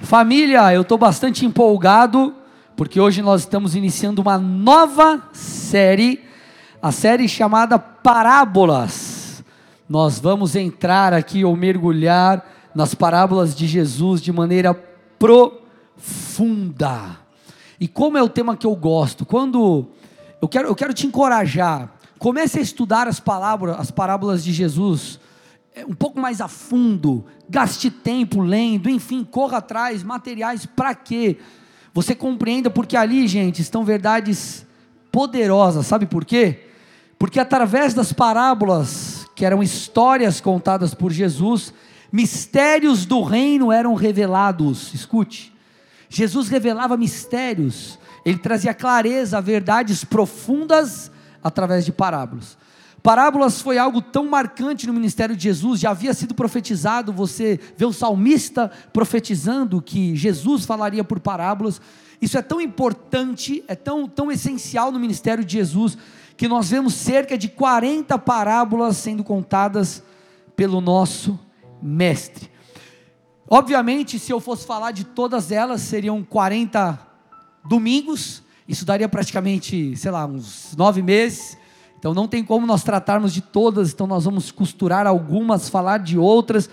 Família, eu estou bastante empolgado, porque hoje nós estamos iniciando uma nova série, a série chamada Parábolas. Nós vamos entrar aqui ou mergulhar nas parábolas de Jesus de maneira profunda. E como é o tema que eu gosto, quando eu quero, eu quero te encorajar, comece a estudar as palavras, as parábolas de Jesus um pouco mais a fundo, gaste tempo lendo, enfim, corra atrás, materiais para quê? Você compreenda, porque ali, gente, estão verdades poderosas, sabe por quê? Porque através das parábolas, que eram histórias contadas por Jesus, mistérios do reino eram revelados. Escute, Jesus revelava mistérios, ele trazia clareza, verdades profundas através de parábolas. Parábolas foi algo tão marcante no ministério de Jesus, já havia sido profetizado, você vê o salmista profetizando que Jesus falaria por parábolas. Isso é tão importante, é tão, tão essencial no ministério de Jesus, que nós vemos cerca de 40 parábolas sendo contadas pelo nosso mestre. Obviamente, se eu fosse falar de todas elas, seriam 40 domingos, isso daria praticamente, sei lá, uns nove meses. Então não tem como nós tratarmos de todas, então nós vamos costurar algumas, falar de outras.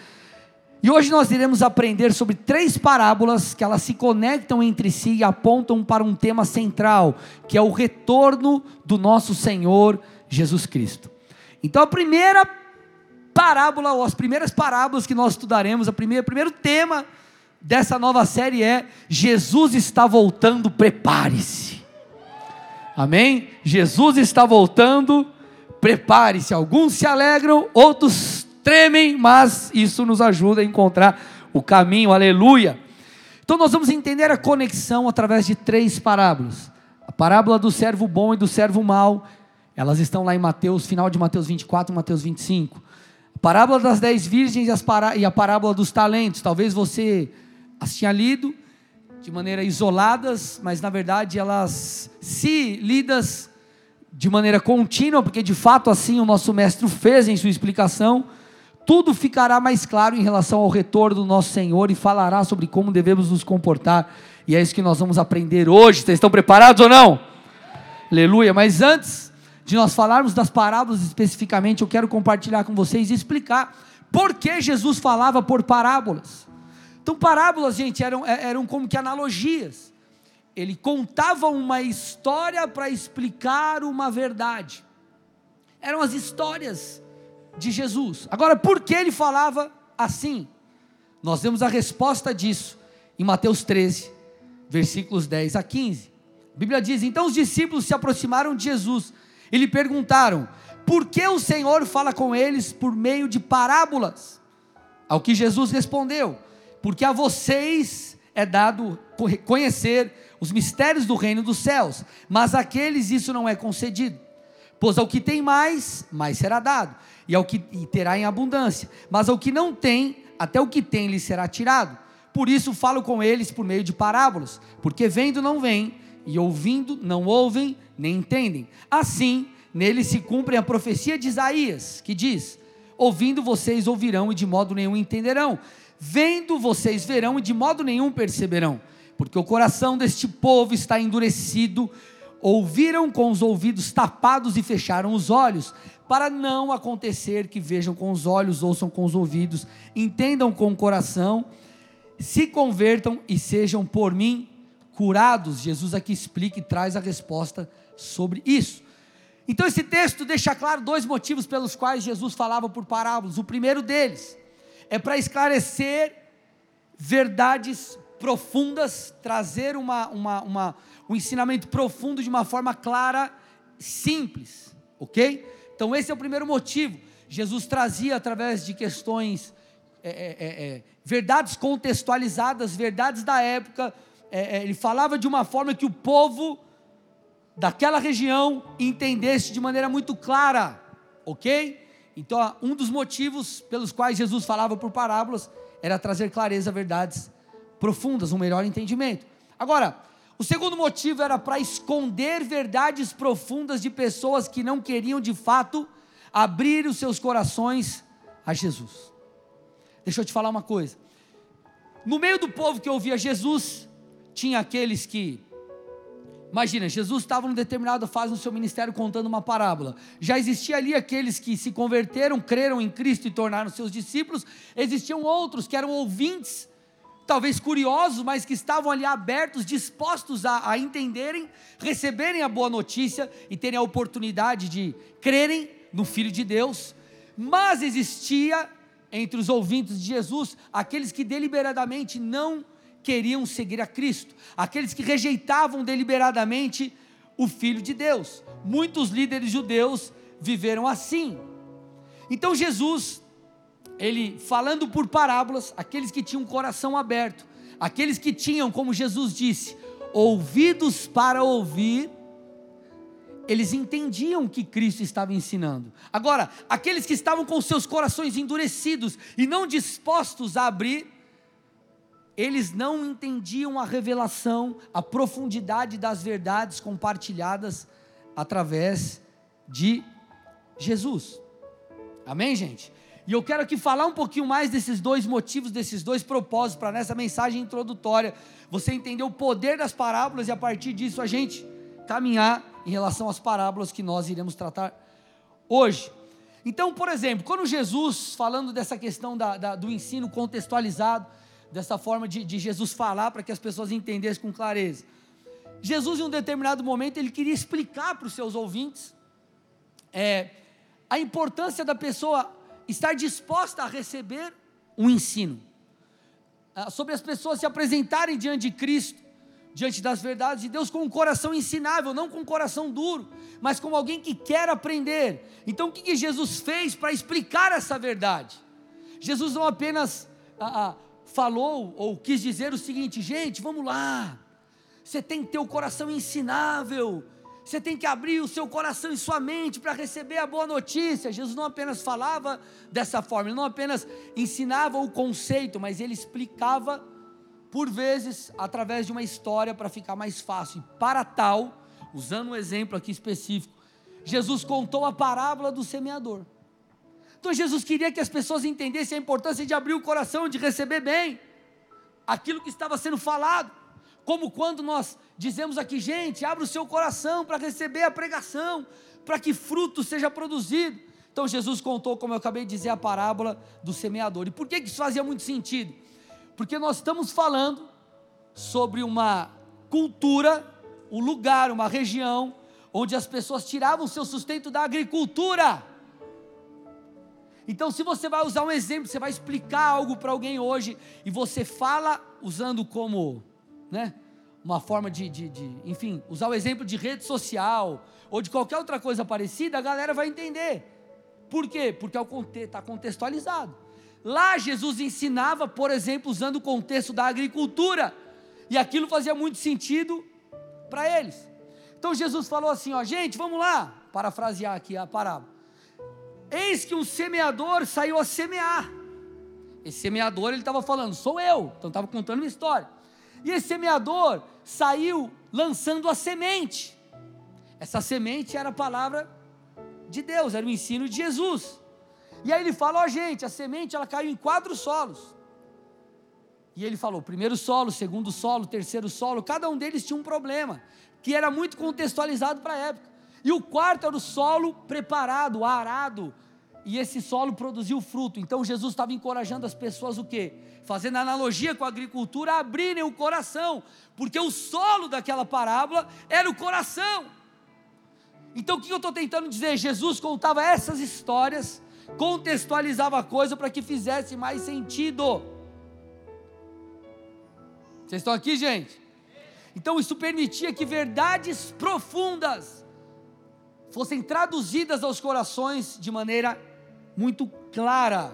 E hoje nós iremos aprender sobre três parábolas que elas se conectam entre si e apontam para um tema central, que é o retorno do nosso Senhor Jesus Cristo. Então a primeira parábola, ou as primeiras parábolas que nós estudaremos, a primeira, o primeiro tema dessa nova série é Jesus está voltando, prepare-se. Amém? Jesus está voltando, prepare-se. Alguns se alegram, outros tremem, mas isso nos ajuda a encontrar o caminho, aleluia. Então nós vamos entender a conexão através de três parábolas. A parábola do servo bom e do servo mau, elas estão lá em Mateus, final de Mateus 24 e Mateus 25. A parábola das dez virgens e a parábola dos talentos, talvez você as tinha lido, de maneira isoladas, mas na verdade elas, se lidas de maneira contínua, porque de fato assim o nosso mestre fez em sua explicação, tudo ficará mais claro em relação ao retorno do nosso Senhor e falará sobre como devemos nos comportar. E é isso que nós vamos aprender hoje. Vocês estão preparados ou não? Aleluia. Mas antes de nós falarmos das parábolas especificamente, eu quero compartilhar com vocês e explicar por que Jesus falava por parábolas. Então, parábolas, gente, eram, é, eram como que analogias. Ele contava uma história para explicar uma verdade. Eram as histórias de Jesus. Agora, por que ele falava assim? Nós vemos a resposta disso em Mateus 13, versículos 10 a 15. A Bíblia diz: Então os discípulos se aproximaram de Jesus e lhe perguntaram: Por que o Senhor fala com eles por meio de parábolas? Ao que Jesus respondeu: porque a vocês é dado conhecer os mistérios do reino dos céus, mas àqueles isso não é concedido. Pois ao que tem mais, mais será dado, e ao que e terá em abundância, mas ao que não tem, até o que tem lhe será tirado. Por isso falo com eles por meio de parábolas, porque vendo não veem, e ouvindo não ouvem, nem entendem. Assim, nele se cumpre a profecia de Isaías, que diz: Ouvindo vocês ouvirão e de modo nenhum entenderão Vendo vocês verão e de modo nenhum perceberão, porque o coração deste povo está endurecido. Ouviram com os ouvidos tapados e fecharam os olhos, para não acontecer que vejam com os olhos, ouçam com os ouvidos, entendam com o coração, se convertam e sejam por mim curados. Jesus aqui explica e traz a resposta sobre isso. Então esse texto deixa claro dois motivos pelos quais Jesus falava por parábolas. O primeiro deles é para esclarecer verdades profundas, trazer uma, uma, uma, um ensinamento profundo de uma forma clara, simples, ok? Então, esse é o primeiro motivo. Jesus trazia através de questões, é, é, é, é verdades contextualizadas, verdades da época, é, é, ele falava de uma forma que o povo daquela região entendesse de maneira muito clara, ok? Então, um dos motivos pelos quais Jesus falava por parábolas era trazer clareza verdades profundas, um melhor entendimento. Agora, o segundo motivo era para esconder verdades profundas de pessoas que não queriam de fato abrir os seus corações a Jesus. Deixa eu te falar uma coisa. No meio do povo que ouvia Jesus, tinha aqueles que Imagina, Jesus estava numa determinada fase no seu ministério contando uma parábola. Já existia ali aqueles que se converteram, creram em Cristo e tornaram seus discípulos. Existiam outros que eram ouvintes, talvez curiosos, mas que estavam ali abertos, dispostos a, a entenderem, receberem a boa notícia e terem a oportunidade de crerem no Filho de Deus. Mas existia entre os ouvintes de Jesus aqueles que deliberadamente não queriam seguir a Cristo, aqueles que rejeitavam deliberadamente o Filho de Deus. Muitos líderes judeus viveram assim. Então Jesus, ele falando por parábolas, aqueles que tinham o coração aberto, aqueles que tinham, como Jesus disse, ouvidos para ouvir, eles entendiam o que Cristo estava ensinando. Agora, aqueles que estavam com seus corações endurecidos e não dispostos a abrir, eles não entendiam a revelação, a profundidade das verdades compartilhadas através de Jesus. Amém, gente? E eu quero aqui falar um pouquinho mais desses dois motivos, desses dois propósitos, para nessa mensagem introdutória, você entender o poder das parábolas e a partir disso a gente caminhar em relação às parábolas que nós iremos tratar hoje. Então, por exemplo, quando Jesus, falando dessa questão da, da, do ensino contextualizado, dessa forma de, de Jesus falar para que as pessoas entendessem com clareza. Jesus, em um determinado momento, ele queria explicar para os seus ouvintes é, a importância da pessoa estar disposta a receber um ensino, ah, sobre as pessoas se apresentarem diante de Cristo, diante das verdades de Deus, com um coração ensinável, não com um coração duro, mas como alguém que quer aprender. Então, o que, Jesus fez para explicar essa verdade? Jesus não apenas ah, ah, falou ou quis dizer o seguinte: gente, vamos lá, você tem que ter o coração ensinável, você tem que abrir o seu coração e sua mente para receber a boa notícia. Jesus não apenas falava dessa forma, ele não apenas ensinava o conceito, mas ele explicava, por vezes, através de uma história para ficar mais fácil. E para tal, usando um exemplo aqui específico, Jesus contou a parábola do semeador. Então Jesus queria que as pessoas entendessem a importância de abrir o coração, de receber bem aquilo que estava sendo falado. Como quando nós dizemos aqui, gente, abra o seu coração para receber a pregação, para que fruto seja produzido. Então Jesus contou, como eu acabei de dizer, a parábola do semeador. E por que isso fazia muito sentido? Porque nós estamos falando sobre uma cultura, um lugar, uma região, onde as pessoas tiravam seu sustento da agricultura. Então, se você vai usar um exemplo, você vai explicar algo para alguém hoje, e você fala usando como, né, uma forma de, de, de, enfim, usar o exemplo de rede social, ou de qualquer outra coisa parecida, a galera vai entender. Por quê? Porque está contextualizado. Lá Jesus ensinava, por exemplo, usando o contexto da agricultura, e aquilo fazia muito sentido para eles. Então Jesus falou assim: ó, gente, vamos lá, parafrasear aqui a parábola. Eis que um semeador saiu a semear. Esse semeador, ele estava falando, sou eu. Então estava contando uma história. E esse semeador saiu lançando a semente. Essa semente era a palavra de Deus, era o ensino de Jesus. E aí ele falou, ó gente, a semente ela caiu em quatro solos. E ele falou, primeiro solo, segundo solo, terceiro solo, cada um deles tinha um problema, que era muito contextualizado para a época. E o quarto era o solo preparado, arado, e esse solo produziu fruto. Então Jesus estava encorajando as pessoas o quê? Fazendo analogia com a agricultura, a abrirem o coração, porque o solo daquela parábola era o coração. Então o que eu estou tentando dizer? Jesus contava essas histórias, contextualizava a coisa para que fizesse mais sentido. Vocês estão aqui, gente? Então isso permitia que verdades profundas fossem traduzidas aos corações de maneira muito clara.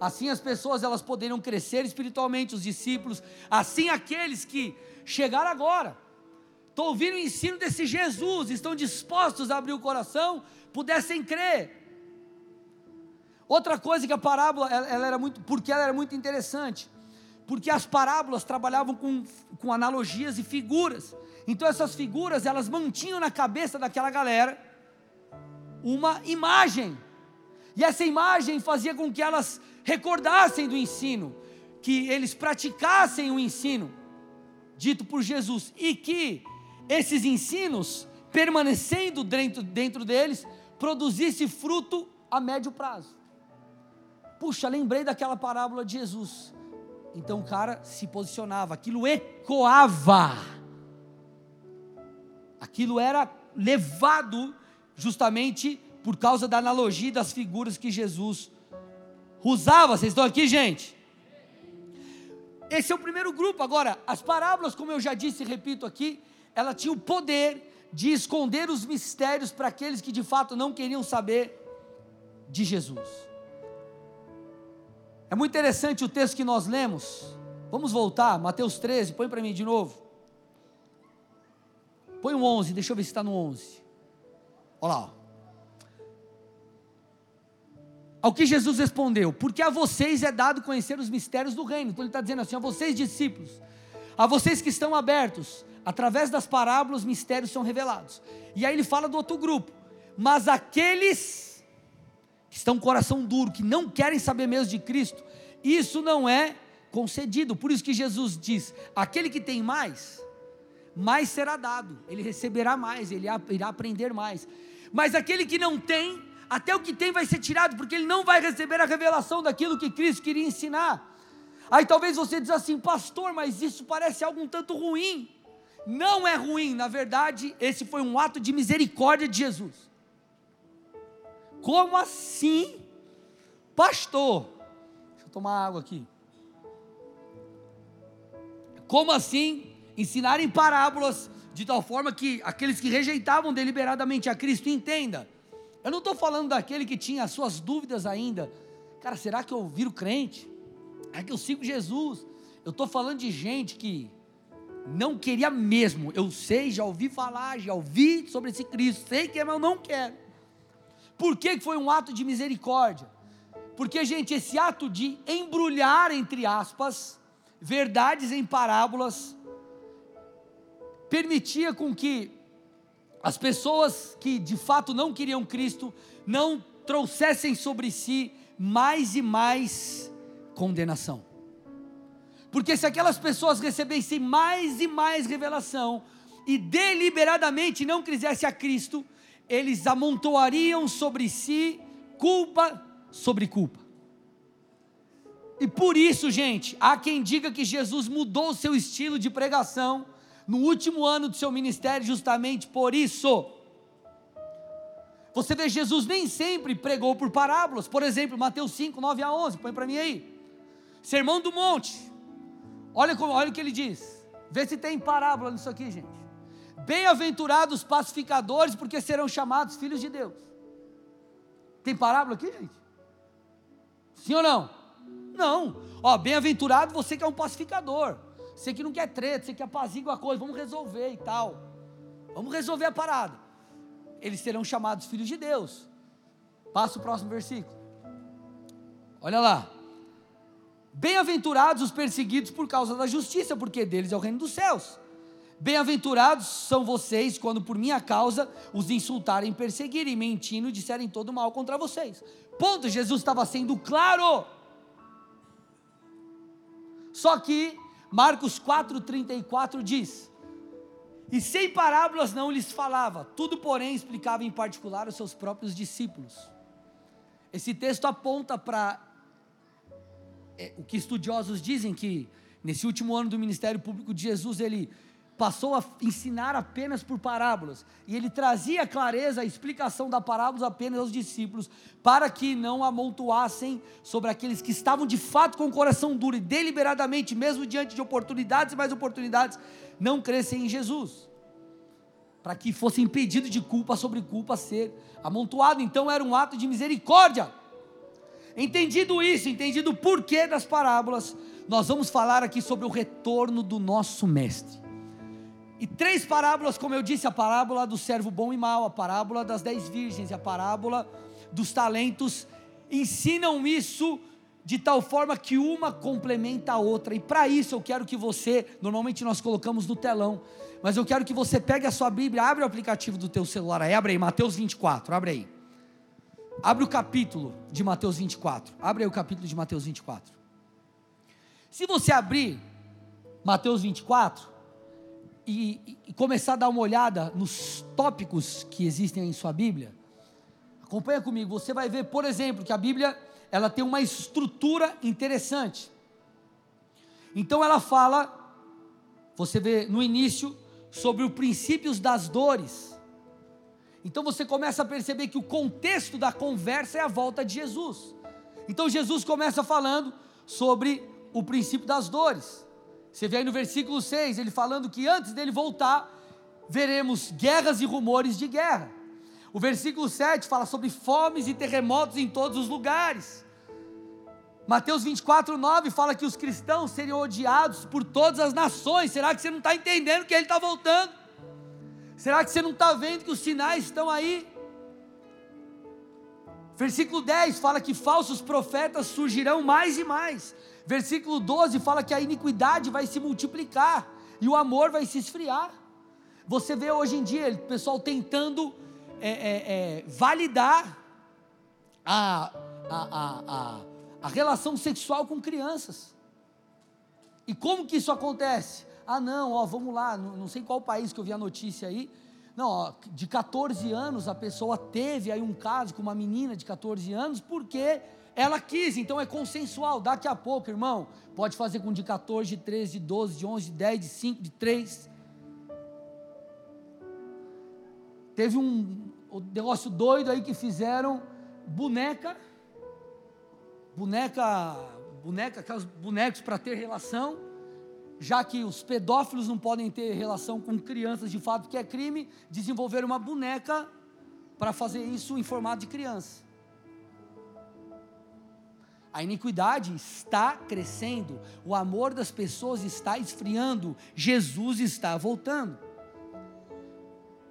Assim as pessoas elas poderiam crescer espiritualmente, os discípulos, assim aqueles que chegaram agora, estão ouvindo o ensino desse Jesus, estão dispostos a abrir o coração, pudessem crer. Outra coisa que a parábola, ela, ela era muito, porque ela era muito interessante, porque as parábolas trabalhavam com, com analogias e figuras. Então essas figuras, elas mantinham na cabeça daquela galera uma imagem e essa imagem fazia com que elas recordassem do ensino, que eles praticassem o ensino dito por Jesus e que esses ensinos, permanecendo dentro, dentro deles, produzisse fruto a médio prazo. Puxa, lembrei daquela parábola de Jesus. Então o cara se posicionava, aquilo ecoava, aquilo era levado justamente por causa da analogia das figuras que Jesus usava. Vocês estão aqui, gente? Esse é o primeiro grupo. Agora, as parábolas, como eu já disse e repito aqui, ela tinha o poder de esconder os mistérios para aqueles que de fato não queriam saber de Jesus. É muito interessante o texto que nós lemos. Vamos voltar, Mateus 13, põe para mim de novo. Põe o 11, deixa eu ver se está no 11. Olha lá. Ó. Ao que Jesus respondeu: Porque a vocês é dado conhecer os mistérios do reino. Então ele está dizendo assim: a vocês, discípulos, a vocês que estão abertos, através das parábolas, os mistérios são revelados. E aí ele fala do outro grupo: Mas aqueles que estão com coração duro, que não querem saber mesmo de Cristo, isso não é concedido. Por isso que Jesus diz: aquele que tem mais, mais será dado, ele receberá mais, ele irá aprender mais. Mas aquele que não tem, até o que tem vai ser tirado, porque ele não vai receber a revelação daquilo que Cristo queria ensinar. Aí talvez você diz assim, pastor, mas isso parece algo um tanto ruim. Não é ruim, na verdade, esse foi um ato de misericórdia de Jesus. Como assim, pastor? Deixa eu tomar água aqui. Como assim ensinar em parábolas de tal forma que aqueles que rejeitavam deliberadamente a Cristo entendam? Eu não estou falando daquele que tinha as suas dúvidas ainda. Cara, será que eu viro crente? É que eu sigo Jesus? Eu estou falando de gente que não queria mesmo. Eu sei, já ouvi falar, já ouvi sobre esse Cristo, sei que é, mas eu não quero. Por que foi um ato de misericórdia? Porque, gente, esse ato de embrulhar, entre aspas, verdades em parábolas, permitia com que as pessoas que de fato não queriam Cristo não trouxessem sobre si mais e mais condenação. Porque se aquelas pessoas recebessem mais e mais revelação e deliberadamente não quisessem a Cristo, eles amontoariam sobre si culpa sobre culpa. E por isso, gente, há quem diga que Jesus mudou o seu estilo de pregação no último ano do seu ministério, justamente por isso. Você vê, Jesus nem sempre pregou por parábolas, por exemplo, Mateus 5, 9 a 11, põe para mim aí. Sermão do Monte, olha, olha o que ele diz, vê se tem parábola nisso aqui, gente. Bem-aventurados pacificadores, porque serão chamados filhos de Deus. Tem parábola aqui, gente? Sim ou não? Não. Ó, bem-aventurado você que é um pacificador. Você que não quer treta, você que apazigua a coisa, vamos resolver e tal. Vamos resolver a parada. Eles serão chamados filhos de Deus. Passa o próximo versículo. Olha lá. Bem-aventurados os perseguidos por causa da justiça, porque deles é o reino dos céus. Bem-aventurados são vocês quando por minha causa os insultarem, perseguirem, mentindo, disserem todo mal contra vocês. Ponto, Jesus estava sendo claro. Só que Marcos 4,34 diz: E sem parábolas não lhes falava, tudo, porém, explicava em particular aos seus próprios discípulos. Esse texto aponta para é, o que estudiosos dizem que nesse último ano do ministério público de Jesus, ele passou a ensinar apenas por parábolas, e ele trazia clareza, a explicação da parábola apenas aos discípulos, para que não amontoassem sobre aqueles que estavam de fato com o coração duro e deliberadamente, mesmo diante de oportunidades e mais oportunidades, não crescem em Jesus, para que fosse impedido de culpa sobre culpa ser amontoado, então era um ato de misericórdia. Entendido isso, entendido o porquê das parábolas, nós vamos falar aqui sobre o retorno do nosso mestre. E três parábolas, como eu disse, a parábola do servo bom e mau, a parábola das dez virgens e a parábola dos talentos, ensinam isso de tal forma que uma complementa a outra. E para isso eu quero que você, normalmente nós colocamos no telão, mas eu quero que você pegue a sua Bíblia, abre o aplicativo do teu celular aí, abre aí, Mateus 24, abre aí. Abre o capítulo de Mateus 24. Abre aí o capítulo de Mateus 24. Se você abrir Mateus 24 e, e começar a dar uma olhada nos tópicos que existem em sua Bíblia, acompanha comigo, você vai ver, por exemplo, que a Bíblia ela tem uma estrutura interessante. Então ela fala, você vê no início, sobre os princípios das dores. Então você começa a perceber que o contexto da conversa é a volta de Jesus. Então Jesus começa falando sobre o princípio das dores. Você vê aí no versículo 6, ele falando que antes dele voltar, veremos guerras e rumores de guerra. O versículo 7 fala sobre fomes e terremotos em todos os lugares. Mateus 24, 9 fala que os cristãos seriam odiados por todas as nações. Será que você não está entendendo que ele está voltando? Será que você não está vendo que os sinais estão aí? Versículo 10 fala que falsos profetas surgirão mais e mais. Versículo 12 fala que a iniquidade vai se multiplicar e o amor vai se esfriar. Você vê hoje em dia o pessoal tentando é, é, é, validar a, a, a, a relação sexual com crianças. E como que isso acontece? Ah, não, ó, vamos lá, não, não sei qual país que eu vi a notícia aí. Não, ó, de 14 anos a pessoa teve aí um caso com uma menina de 14 anos porque ela quis, então é consensual. Daqui a pouco, irmão, pode fazer com de 14, de 13, de 12, de 11, de 10, de 5, de 3. Teve um, negócio doido aí que fizeram boneca boneca, boneca, aqueles bonecos para ter relação, já que os pedófilos não podem ter relação com crianças de fato, que é crime, desenvolver uma boneca para fazer isso em formato de criança. A iniquidade está crescendo, o amor das pessoas está esfriando, Jesus está voltando.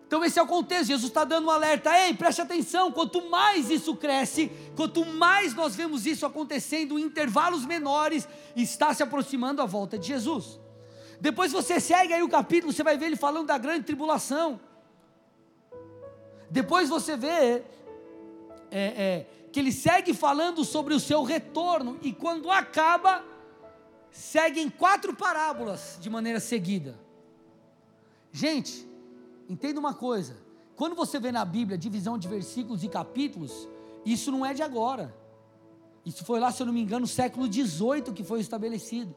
Então, esse é o contexto. Jesus está dando um alerta. Ei, preste atenção. Quanto mais isso cresce, quanto mais nós vemos isso acontecendo em intervalos menores, está se aproximando a volta de Jesus. Depois você segue aí o capítulo, você vai ver ele falando da grande tribulação. Depois você vê é, é, que ele segue falando sobre o seu retorno, e quando acaba, segue em quatro parábolas de maneira seguida. Gente, Entenda uma coisa: quando você vê na Bíblia divisão de versículos e capítulos, isso não é de agora. Isso foi lá, se eu não me engano, no século XVIII que foi estabelecido.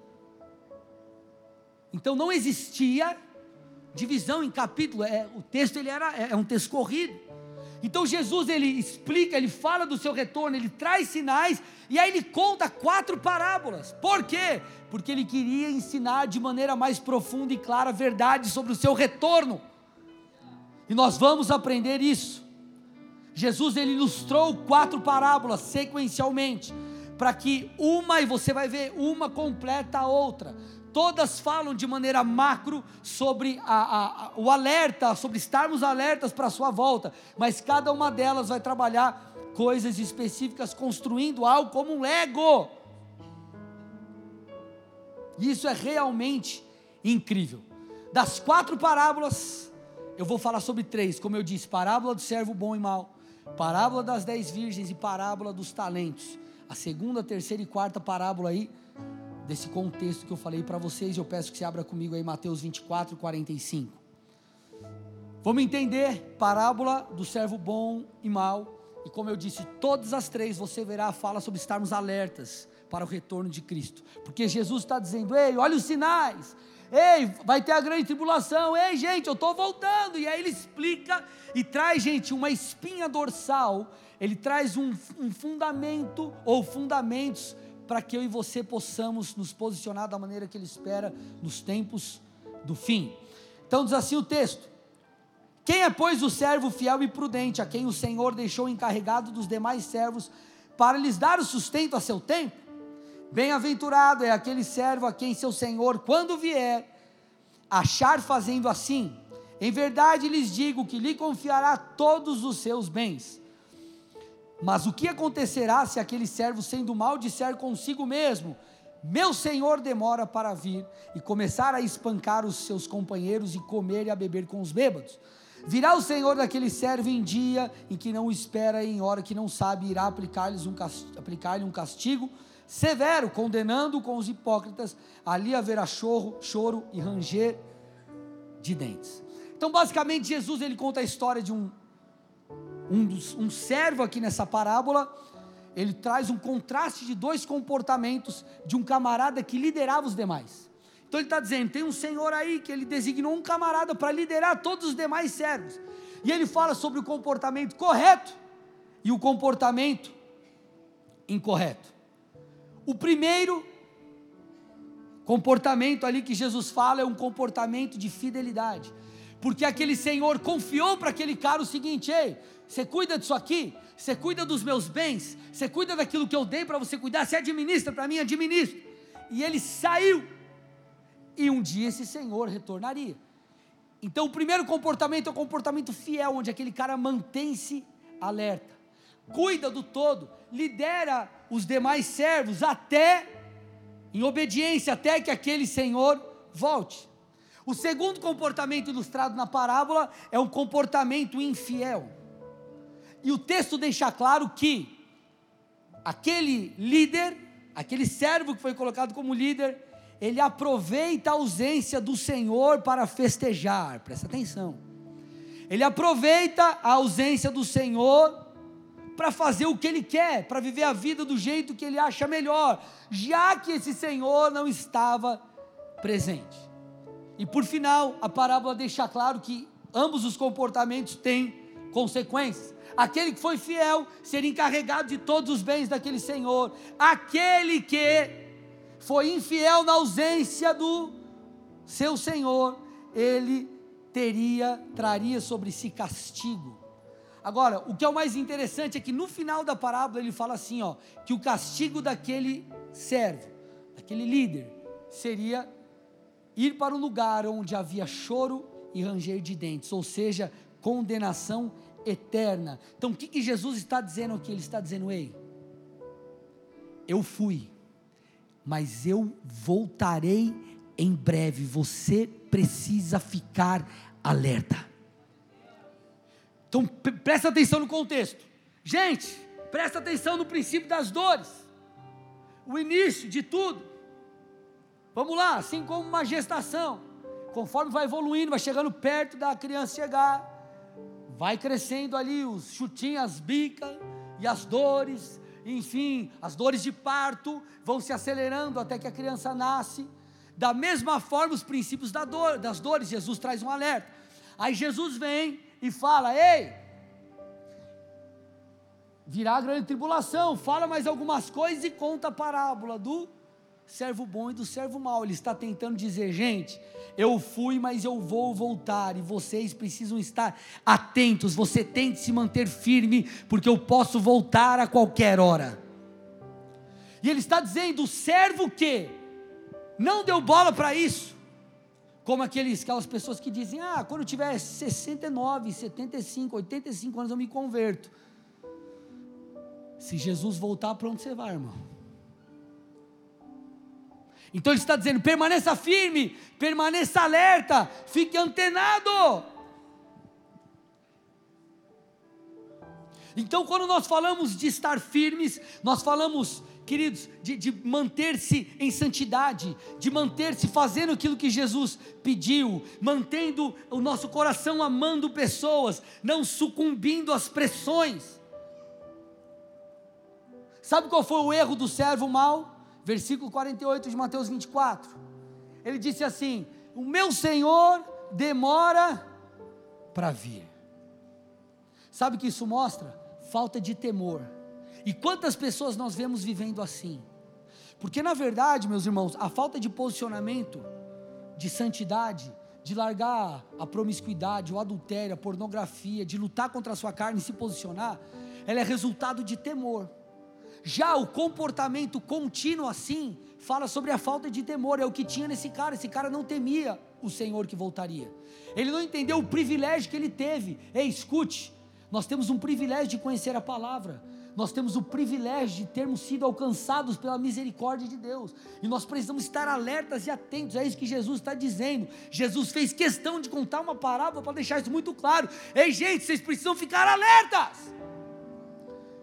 Então não existia divisão em capítulo. É, o texto ele era é, é um texto corrido. Então Jesus ele explica, ele fala do seu retorno, ele traz sinais e aí ele conta quatro parábolas. Por quê? Porque ele queria ensinar de maneira mais profunda e clara a verdade sobre o seu retorno. E nós vamos aprender isso. Jesus ele ilustrou quatro parábolas sequencialmente, para que uma, e você vai ver, uma completa a outra. Todas falam de maneira macro sobre a, a, o alerta, sobre estarmos alertas para a sua volta, mas cada uma delas vai trabalhar coisas específicas, construindo algo como um Lego. Isso é realmente incrível. Das quatro parábolas, eu vou falar sobre três, como eu disse: parábola do servo bom e mau, parábola das dez virgens e parábola dos talentos. A segunda, terceira e quarta parábola aí, desse contexto que eu falei para vocês, eu peço que você abra comigo aí Mateus 24, 45. Vamos entender parábola do servo bom e mau. E como eu disse, todas as três você verá a fala sobre estarmos alertas para o retorno de Cristo. Porque Jesus está dizendo: ei, olha os sinais, Ei, vai ter a grande tribulação. Ei, gente, eu estou voltando. E aí ele explica e traz, gente, uma espinha dorsal. Ele traz um, um fundamento ou fundamentos para que eu e você possamos nos posicionar da maneira que ele espera nos tempos do fim. Então diz assim o texto: Quem é, pois, o servo fiel e prudente, a quem o Senhor deixou encarregado dos demais servos, para lhes dar o sustento a seu tempo? Bem-aventurado é aquele servo a quem seu senhor, quando vier, achar fazendo assim. Em verdade lhes digo que lhe confiará todos os seus bens. Mas o que acontecerá se aquele servo, sendo mal, disser consigo mesmo: Meu senhor demora para vir, e começar a espancar os seus companheiros e comer e a beber com os bêbados? Virá o senhor daquele servo em dia em que não espera, e em hora que não sabe, irá aplicar-lhe um, aplicar um castigo severo, condenando com os hipócritas, ali haverá choro, choro e ranger de dentes. Então, basicamente, Jesus ele conta a história de um, um, um servo aqui nessa parábola. Ele traz um contraste de dois comportamentos de um camarada que liderava os demais. Então ele está dizendo: tem um senhor aí que ele designou um camarada para liderar todos os demais servos. E ele fala sobre o comportamento correto e o comportamento incorreto. O primeiro comportamento ali que Jesus fala é um comportamento de fidelidade. Porque aquele senhor confiou para aquele cara o seguinte: ei, você cuida disso aqui, você cuida dos meus bens, você cuida daquilo que eu dei para você cuidar, você administra para mim, administra. E ele saiu e um dia esse senhor retornaria. Então, o primeiro comportamento é o comportamento fiel, onde aquele cara mantém-se alerta, cuida do todo, lidera os demais servos até, em obediência, até que aquele senhor volte. O segundo comportamento ilustrado na parábola é um comportamento infiel. E o texto deixa claro que aquele líder, aquele servo que foi colocado como líder, ele aproveita a ausência do Senhor para festejar, presta atenção. Ele aproveita a ausência do Senhor para fazer o que ele quer, para viver a vida do jeito que ele acha melhor, já que esse Senhor não estava presente. E por final, a parábola deixa claro que ambos os comportamentos têm consequências. Aquele que foi fiel seria encarregado de todos os bens daquele Senhor. Aquele que foi infiel na ausência do seu Senhor, ele teria, traria sobre si castigo. Agora, o que é o mais interessante é que no final da parábola ele fala assim, ó, que o castigo daquele servo, daquele líder, seria ir para o lugar onde havia choro e ranger de dentes, ou seja, condenação eterna. Então, o que, que Jesus está dizendo aqui? Ele está dizendo, ei, eu fui, mas eu voltarei em breve. Você precisa ficar alerta. Então presta atenção no contexto. Gente, presta atenção no princípio das dores. O início de tudo. Vamos lá, assim como uma gestação. Conforme vai evoluindo, vai chegando perto da criança chegar, vai crescendo ali os chutinhos, as bicas e as dores, enfim, as dores de parto vão se acelerando até que a criança nasce. Da mesma forma, os princípios da dor, das dores, Jesus traz um alerta. Aí Jesus vem e fala: Ei, virá grande tribulação, fala mais algumas coisas e conta a parábola do servo bom e do servo mau. Ele está tentando dizer, gente, eu fui, mas eu vou voltar, e vocês precisam estar atentos. Você tem que se manter firme, porque eu posso voltar a qualquer hora. E ele está dizendo: o servo que não deu bola para isso, como aqueles, aquelas pessoas que dizem: ah, quando eu tiver 69, 75, 85 anos eu me converto. Se Jesus voltar, para onde você vai, irmão? Então ele está dizendo: permaneça firme, permaneça alerta, fique antenado. Então, quando nós falamos de estar firmes, nós falamos, queridos, de, de manter-se em santidade, de manter-se fazendo aquilo que Jesus pediu, mantendo o nosso coração amando pessoas, não sucumbindo às pressões. Sabe qual foi o erro do servo mau? Versículo 48 de Mateus 24. Ele disse assim: O meu Senhor demora para vir. Sabe o que isso mostra? Falta de temor. E quantas pessoas nós vemos vivendo assim? Porque na verdade, meus irmãos, a falta de posicionamento, de santidade, de largar a promiscuidade, o adultério, a pornografia, de lutar contra a sua carne e se posicionar, ela é resultado de temor. Já o comportamento contínuo assim, fala sobre a falta de temor, é o que tinha nesse cara. Esse cara não temia o Senhor que voltaria. Ele não entendeu o privilégio que ele teve. Ei, escute, nós temos um privilégio de conhecer a palavra. Nós temos o privilégio de termos sido alcançados pela misericórdia de Deus. E nós precisamos estar alertas e atentos. É isso que Jesus está dizendo. Jesus fez questão de contar uma parábola para deixar isso muito claro. Ei, gente, vocês precisam ficar alertas.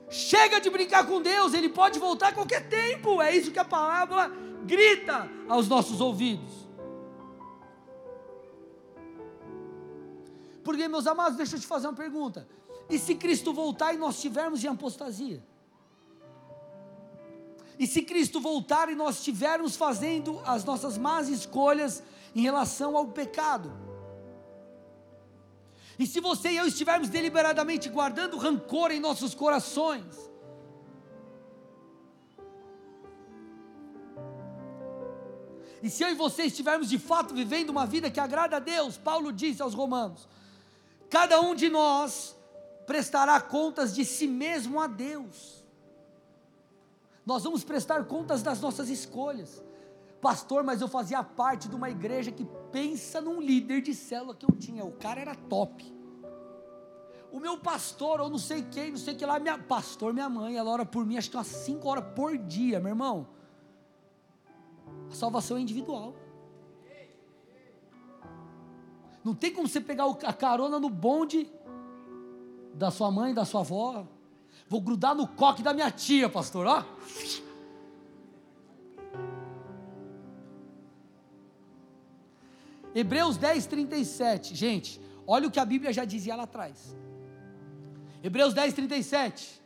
Chega de brincar com Deus, Ele pode voltar a qualquer tempo. É isso que a palavra grita aos nossos ouvidos. Porque, meus amados, deixa eu te fazer uma pergunta. E se Cristo voltar e nós estivermos em apostasia? E se Cristo voltar e nós estivermos fazendo as nossas más escolhas em relação ao pecado? E se você e eu estivermos deliberadamente guardando rancor em nossos corações, e se eu e você estivermos de fato vivendo uma vida que agrada a Deus, Paulo disse aos Romanos: cada um de nós prestará contas de si mesmo a Deus. Nós vamos prestar contas das nossas escolhas. Pastor, mas eu fazia parte de uma igreja que pensa num líder de célula que eu tinha. O cara era top. O meu pastor, ou não sei quem, não sei que lá, minha pastor, minha mãe, ela ora por mim, acho que umas 5 horas por dia, meu irmão. A salvação é individual. Não tem como você pegar a carona no bonde da sua mãe, da sua avó. Vou grudar no coque da minha tia, pastor, ó. Hebreus 10, 37. Gente, olha o que a Bíblia já dizia lá atrás. Hebreus 10, 37.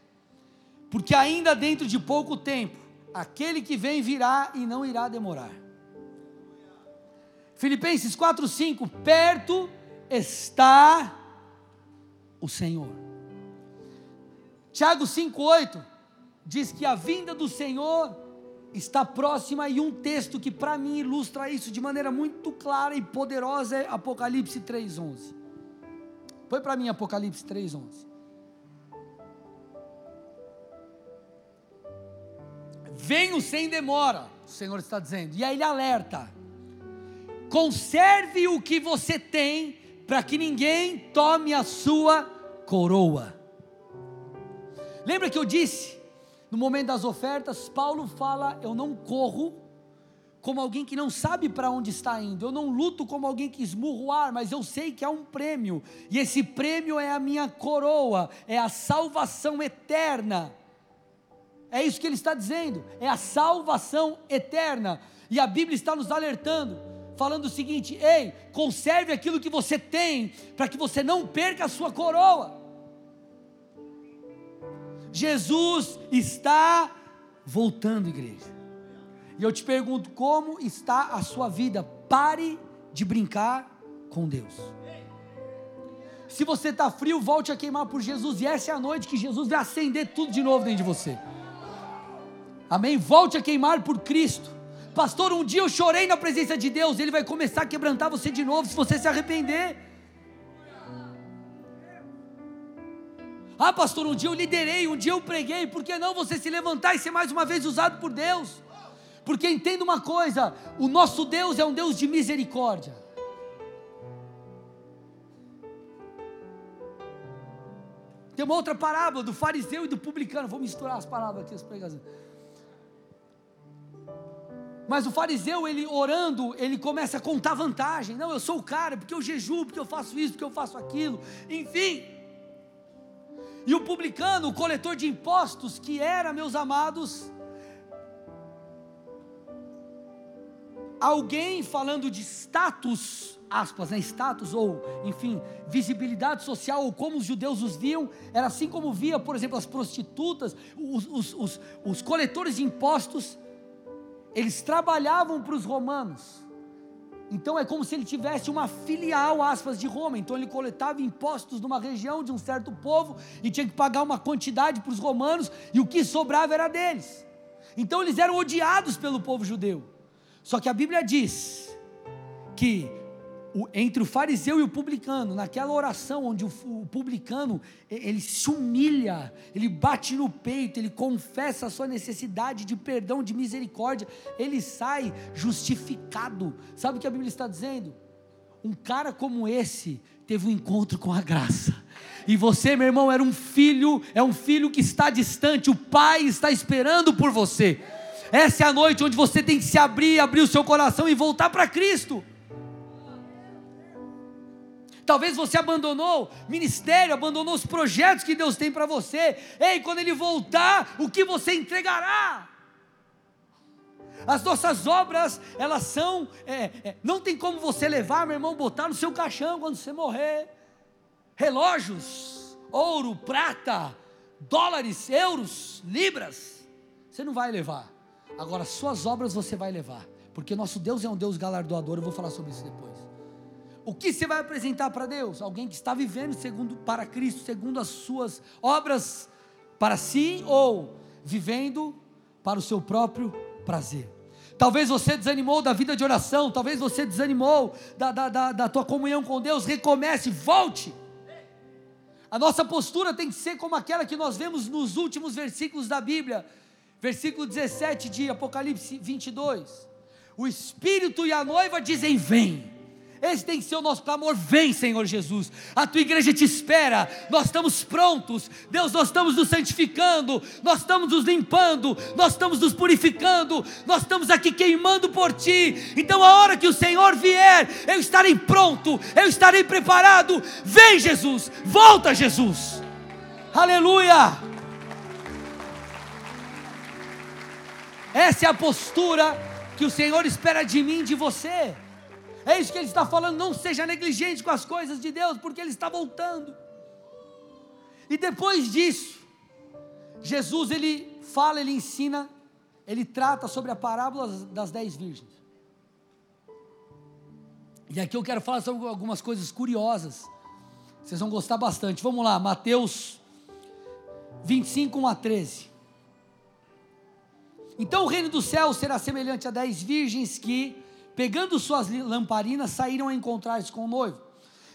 Porque ainda dentro de pouco tempo, aquele que vem virá e não irá demorar. Filipenses 4, 5. Perto está o Senhor. Tiago 5, 8. Diz que a vinda do Senhor está próxima e um texto que para mim ilustra isso de maneira muito clara e poderosa é Apocalipse 3:11. Põe para mim Apocalipse 3:11. Venho sem demora, o Senhor está dizendo. E aí ele alerta: conserve o que você tem, para que ninguém tome a sua coroa. Lembra que eu disse no momento das ofertas, Paulo fala: Eu não corro como alguém que não sabe para onde está indo, eu não luto como alguém que esmurra o ar, mas eu sei que há um prêmio, e esse prêmio é a minha coroa, é a salvação eterna. É isso que ele está dizendo, é a salvação eterna, e a Bíblia está nos alertando, falando o seguinte: ei, conserve aquilo que você tem, para que você não perca a sua coroa. Jesus está voltando, igreja. E eu te pergunto: como está a sua vida? Pare de brincar com Deus. Se você está frio, volte a queimar por Jesus. E essa é a noite que Jesus vai acender tudo de novo dentro de você. Amém? Volte a queimar por Cristo. Pastor, um dia eu chorei na presença de Deus. Ele vai começar a quebrantar você de novo se você se arrepender. Ah, pastor, um dia eu liderei, um dia eu preguei, por que não você se levantar e ser mais uma vez usado por Deus? Porque entenda uma coisa: o nosso Deus é um Deus de misericórdia. Tem uma outra parábola do fariseu e do publicano. Vou misturar as palavras aqui, as pregações. Mas o fariseu, ele orando, ele começa a contar vantagem. Não, eu sou o cara, porque eu jejuo, porque eu faço isso, porque eu faço aquilo. Enfim. E o publicano, o coletor de impostos, que era, meus amados, alguém falando de status, aspas, né, status ou, enfim, visibilidade social, ou como os judeus os viam, era assim como via, por exemplo, as prostitutas, os, os, os, os coletores de impostos, eles trabalhavam para os romanos. Então é como se ele tivesse uma filial, aspas, de Roma. Então ele coletava impostos de uma região, de um certo povo, e tinha que pagar uma quantidade para os romanos, e o que sobrava era deles. Então eles eram odiados pelo povo judeu. Só que a Bíblia diz que o, entre o fariseu e o publicano, naquela oração onde o, o, publicano ele se humilha, ele bate no peito, ele confessa a sua necessidade de perdão, de misericórdia, ele sai justificado. Sabe o que a Bíblia está dizendo? Um cara como esse teve um encontro com a graça. E você, meu irmão, era um filho, é um filho que está distante, o pai está esperando por você. Essa é a noite onde você tem que se abrir, abrir o seu coração e voltar para Cristo. Talvez você abandonou ministério, abandonou os projetos que Deus tem para você. Ei, quando Ele voltar, o que você entregará? As nossas obras, elas são, é, é, não tem como você levar, meu irmão, botar no seu caixão quando você morrer. Relógios, ouro, prata, dólares, euros, libras, você não vai levar. Agora, suas obras você vai levar, porque nosso Deus é um Deus galardoador. Eu vou falar sobre isso depois. O que você vai apresentar para Deus? Alguém que está vivendo segundo para Cristo, segundo as suas obras para si ou vivendo para o seu próprio prazer. Talvez você desanimou da vida de oração, talvez você desanimou da, da, da, da tua comunhão com Deus. Recomece, volte. A nossa postura tem que ser como aquela que nós vemos nos últimos versículos da Bíblia, versículo 17 de Apocalipse 22. O Espírito e a noiva dizem: Vem. Esse tem que ser o nosso clamor. Vem, Senhor Jesus. A tua igreja te espera. Nós estamos prontos. Deus, nós estamos nos santificando. Nós estamos nos limpando. Nós estamos nos purificando. Nós estamos aqui queimando por ti. Então, a hora que o Senhor vier, eu estarei pronto. Eu estarei preparado. Vem, Jesus. Volta, Jesus. Aleluia. Essa é a postura que o Senhor espera de mim, de você. É isso que ele está falando. Não seja negligente com as coisas de Deus, porque ele está voltando. E depois disso, Jesus ele fala, ele ensina, ele trata sobre a parábola das dez virgens. E aqui eu quero falar sobre algumas coisas curiosas. Vocês vão gostar bastante. Vamos lá, Mateus 25, 1 a 13. Então o reino do céu será semelhante a dez virgens que pegando suas lamparinas, saíram a encontrar-se com o noivo.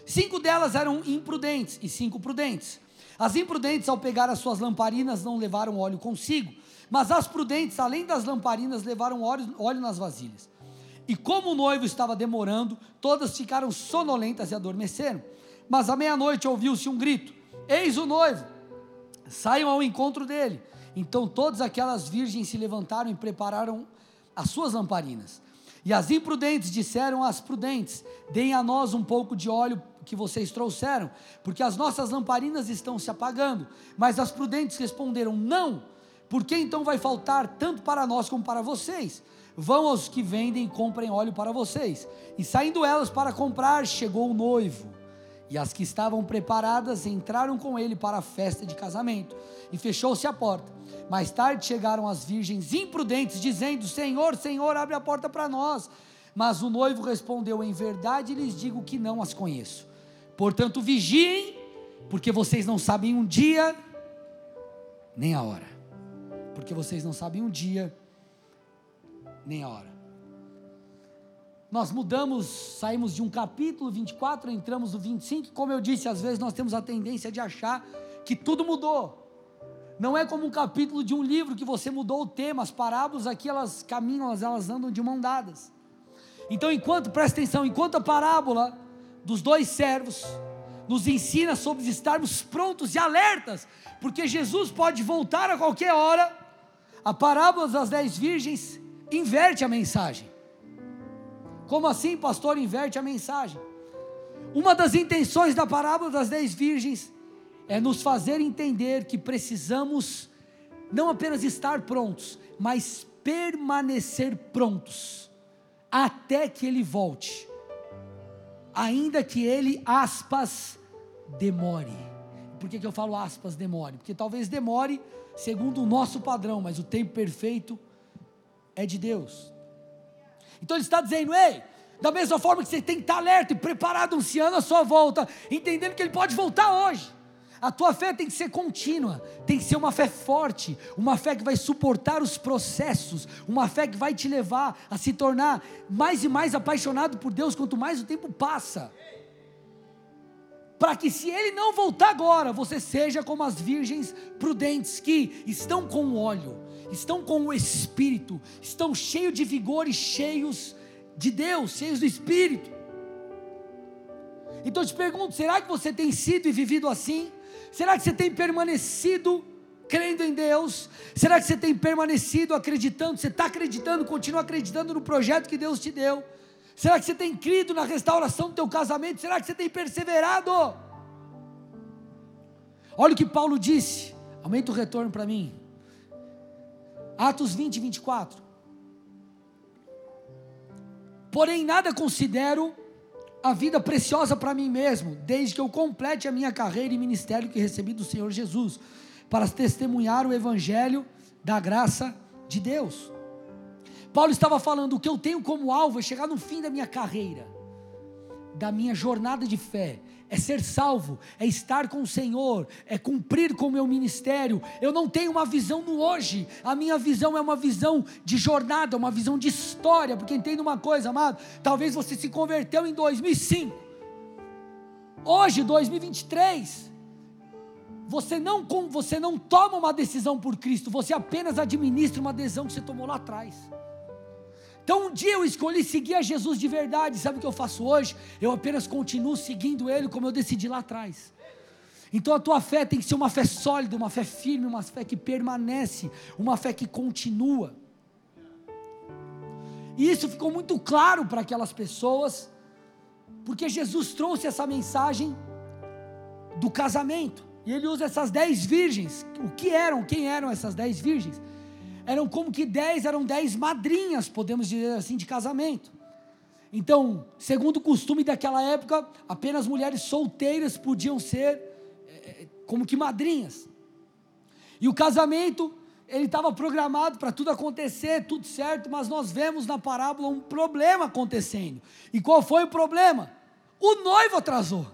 Cinco delas eram imprudentes e cinco prudentes. As imprudentes, ao pegar as suas lamparinas, não levaram óleo consigo, mas as prudentes, além das lamparinas, levaram óleo, óleo nas vasilhas. E como o noivo estava demorando, todas ficaram sonolentas e adormeceram. Mas à meia-noite ouviu-se um grito: Eis o noivo, saiam ao encontro dele. Então todas aquelas virgens se levantaram e prepararam as suas lamparinas. E as imprudentes disseram às prudentes: Deem a nós um pouco de óleo que vocês trouxeram, porque as nossas lamparinas estão se apagando. Mas as prudentes responderam: Não, porque então vai faltar tanto para nós como para vocês? Vão aos que vendem e comprem óleo para vocês. E saindo elas para comprar, chegou o noivo. E as que estavam preparadas entraram com ele para a festa de casamento. E fechou-se a porta. Mais tarde chegaram as virgens imprudentes, dizendo: Senhor, Senhor, abre a porta para nós. Mas o noivo respondeu: Em verdade lhes digo que não as conheço. Portanto, vigiem, porque vocês não sabem um dia nem a hora. Porque vocês não sabem um dia nem a hora. Nós mudamos, saímos de um capítulo 24, entramos no 25. Como eu disse, às vezes nós temos a tendência de achar que tudo mudou. Não é como um capítulo de um livro que você mudou o tema, as parábolas aqui elas caminham, elas, andam de mão dadas. Então, enquanto, presta atenção, enquanto a parábola dos dois servos nos ensina sobre estarmos prontos e alertas, porque Jesus pode voltar a qualquer hora, a parábola das dez virgens inverte a mensagem. Como assim, pastor, inverte a mensagem? Uma das intenções da parábola das dez virgens é nos fazer entender que precisamos não apenas estar prontos, mas permanecer prontos até que ele volte, ainda que ele, aspas, demore. Por que, que eu falo aspas, demore? Porque talvez demore segundo o nosso padrão, mas o tempo perfeito é de Deus. Então ele está dizendo: ei, da mesma forma que você tem que estar alerta e preparado, anunciando a sua volta, entendendo que ele pode voltar hoje. A tua fé tem que ser contínua, tem que ser uma fé forte, uma fé que vai suportar os processos, uma fé que vai te levar a se tornar mais e mais apaixonado por Deus quanto mais o tempo passa. Para que, se ele não voltar agora, você seja como as virgens prudentes que estão com o óleo, estão com o Espírito, estão cheios de vigor e cheios de Deus, cheios do Espírito. Então eu te pergunto: será que você tem sido e vivido assim? Será que você tem permanecido crendo em Deus? Será que você tem permanecido acreditando? Você está acreditando, continua acreditando no projeto que Deus te deu? Será que você tem crido na restauração do teu casamento? Será que você tem perseverado? Olha o que Paulo disse. Aumenta o retorno para mim. Atos 20, 24. Porém, nada considero a vida preciosa para mim mesmo, desde que eu complete a minha carreira e ministério que recebi do Senhor Jesus, para testemunhar o Evangelho da graça de Deus. Paulo estava falando: o que eu tenho como alvo é chegar no fim da minha carreira, da minha jornada de fé, é ser salvo, é estar com o Senhor, é cumprir com o meu ministério. Eu não tenho uma visão no hoje, a minha visão é uma visão de jornada, uma visão de história, porque entenda uma coisa, amado, talvez você se converteu em 2005, hoje, 2023, você não, você não toma uma decisão por Cristo, você apenas administra uma decisão que você tomou lá atrás. Então um dia eu escolhi seguir a Jesus de verdade. Sabe o que eu faço hoje? Eu apenas continuo seguindo Ele como eu decidi lá atrás. Então a tua fé tem que ser uma fé sólida, uma fé firme, uma fé que permanece, uma fé que continua. E isso ficou muito claro para aquelas pessoas, porque Jesus trouxe essa mensagem do casamento. E ele usa essas dez virgens. O que eram? Quem eram essas dez virgens? Eram como que dez, eram dez madrinhas, podemos dizer assim, de casamento. Então, segundo o costume daquela época, apenas mulheres solteiras podiam ser é, como que madrinhas. E o casamento, ele estava programado para tudo acontecer, tudo certo, mas nós vemos na parábola um problema acontecendo. E qual foi o problema? O noivo atrasou.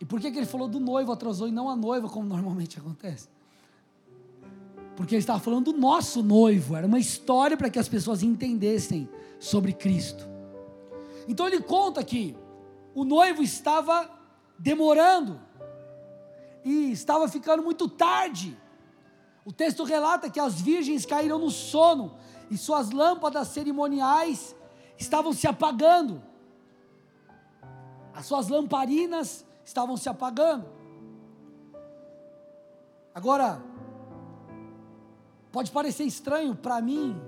E por que, que ele falou do noivo atrasou e não a noiva, como normalmente acontece? Porque ele estava falando do nosso noivo, era uma história para que as pessoas entendessem sobre Cristo. Então ele conta que o noivo estava demorando e estava ficando muito tarde. O texto relata que as virgens caíram no sono e suas lâmpadas cerimoniais estavam se apagando. As suas lamparinas estavam se apagando. Agora, Pode parecer estranho para mim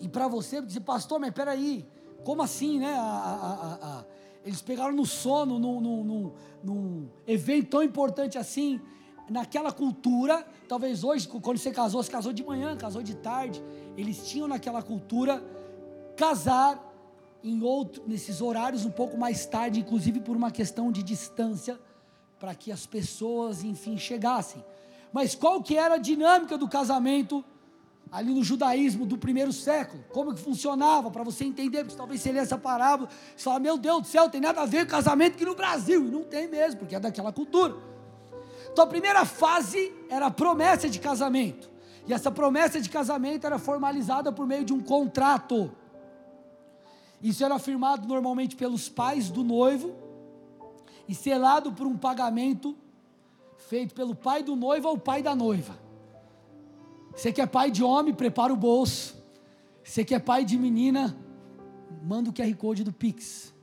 e para você, porque pastor, mas peraí, como assim, né? A, a, a, eles pegaram no sono, num, num, num, num evento tão importante assim, naquela cultura, talvez hoje, quando você casou, você casou de manhã, casou de tarde, eles tinham naquela cultura casar em outro, nesses horários um pouco mais tarde, inclusive por uma questão de distância, para que as pessoas, enfim, chegassem. Mas qual que era a dinâmica do casamento ali no judaísmo do primeiro século? Como que funcionava? Para você entender, porque talvez você lê essa parábola, você fala, meu Deus do céu, tem nada a ver com casamento aqui no Brasil. E não tem mesmo, porque é daquela cultura. Então a primeira fase era a promessa de casamento. E essa promessa de casamento era formalizada por meio de um contrato. Isso era firmado normalmente pelos pais do noivo e selado por um pagamento feito pelo pai do noivo ao pai da noiva. Você que é pai de homem, prepara o bolso. Você que é pai de menina, manda o QR Code do Pix.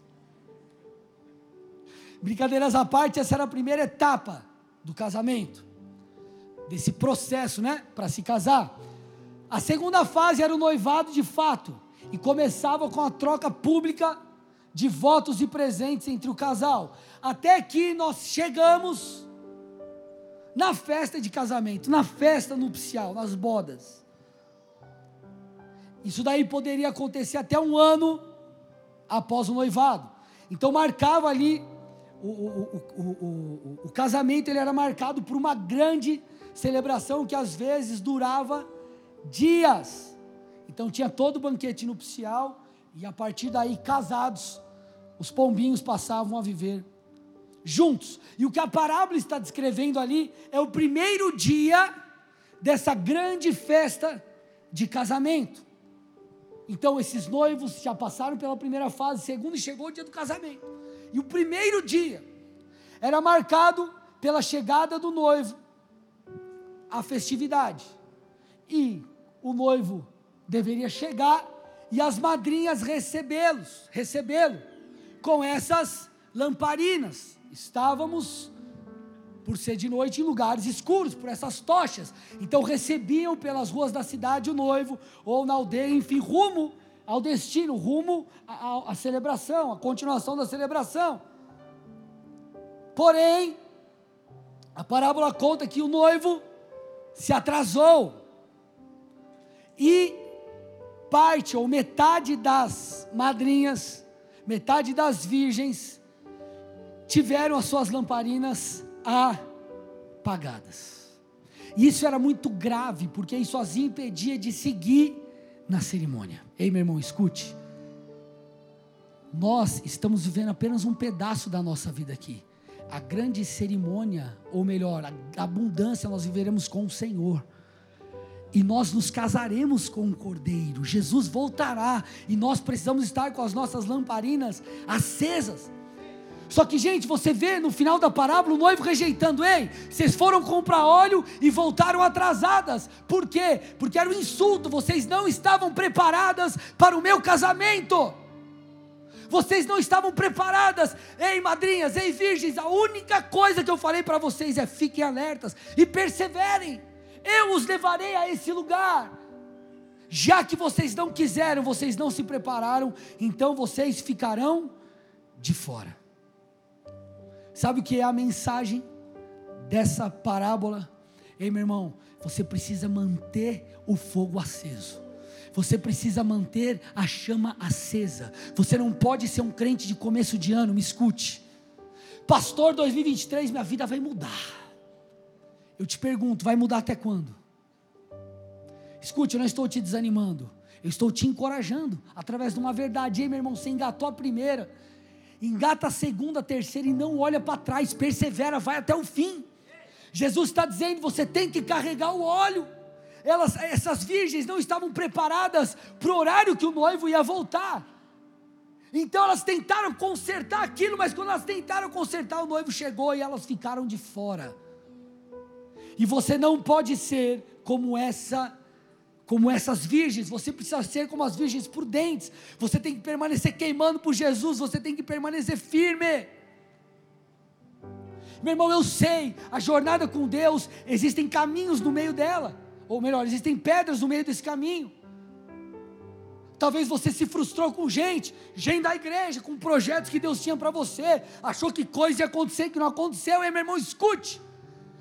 Brincadeiras à parte, essa era a primeira etapa do casamento, desse processo, né, para se casar. A segunda fase era o noivado de fato, e começava com a troca pública de votos e presentes entre o casal, até que nós chegamos na festa de casamento, na festa nupcial, nas bodas. Isso daí poderia acontecer até um ano após o noivado. Então marcava ali o, o, o, o, casamento, ele era marcado por uma grande celebração que às vezes durava dias. Então tinha todo o banquete nupcial e a partir daí casados, os pombinhos passavam a viver juntos. E o que a parábola está descrevendo ali é o primeiro dia dessa grande festa de casamento. Então esses noivos já passaram pela primeira fase, segundo chegou o dia do casamento. E o primeiro dia era marcado pela chegada do noivo à festividade. E o noivo deveria chegar e as madrinhas recebê-los, recebê-lo com essas lamparinas, estávamos, por ser de noite, em lugares escuros, por essas tochas. Então recebiam pelas ruas da cidade o noivo, ou na aldeia, enfim, rumo ao destino, rumo à celebração, à continuação da celebração. Porém, a parábola conta que o noivo se atrasou e parte ou metade das madrinhas, metade das virgens tiveram as suas lamparinas apagadas. E isso era muito grave, porque isso as impedia de seguir na cerimônia. Ei, meu irmão, escute. Nós estamos vivendo apenas um pedaço da nossa vida aqui. A grande cerimônia, ou melhor, a abundância nós viveremos com o Senhor. E nós nos casaremos com o Cordeiro. Jesus voltará e nós precisamos estar com as nossas lamparinas acesas. Só que, gente, você vê no final da parábola o noivo rejeitando: ei, vocês foram comprar óleo e voltaram atrasadas. Por quê? Porque era um insulto, vocês não estavam preparadas para o meu casamento. Vocês não estavam preparadas, ei madrinhas, ei virgens. A única coisa que eu falei para vocês é fiquem alertas e perseverem. Eu os levarei a esse lugar. Já que vocês não quiseram, vocês não se prepararam, então vocês ficarão de fora. Sabe o que é a mensagem dessa parábola? Ei, meu irmão, você precisa manter o fogo aceso. Você precisa manter a chama acesa. Você não pode ser um crente de começo de ano, me escute. Pastor, 2023 minha vida vai mudar. Eu te pergunto, vai mudar até quando? Escute, eu não estou te desanimando. Eu estou te encorajando através de uma verdade. Ei, meu irmão, você engatou a primeira engata a segunda, a terceira e não olha para trás, persevera, vai até o fim. Jesus está dizendo: você tem que carregar o óleo. Elas, essas virgens não estavam preparadas para o horário que o noivo ia voltar. Então elas tentaram consertar aquilo, mas quando elas tentaram consertar, o noivo chegou e elas ficaram de fora. E você não pode ser como essa como essas virgens, você precisa ser como as virgens prudentes. Você tem que permanecer queimando por Jesus, você tem que permanecer firme. Meu irmão, eu sei, a jornada com Deus, existem caminhos no meio dela, ou melhor, existem pedras no meio desse caminho. Talvez você se frustrou com gente, gente da igreja, com projetos que Deus tinha para você, achou que coisa ia acontecer que não aconteceu, e meu irmão, escute,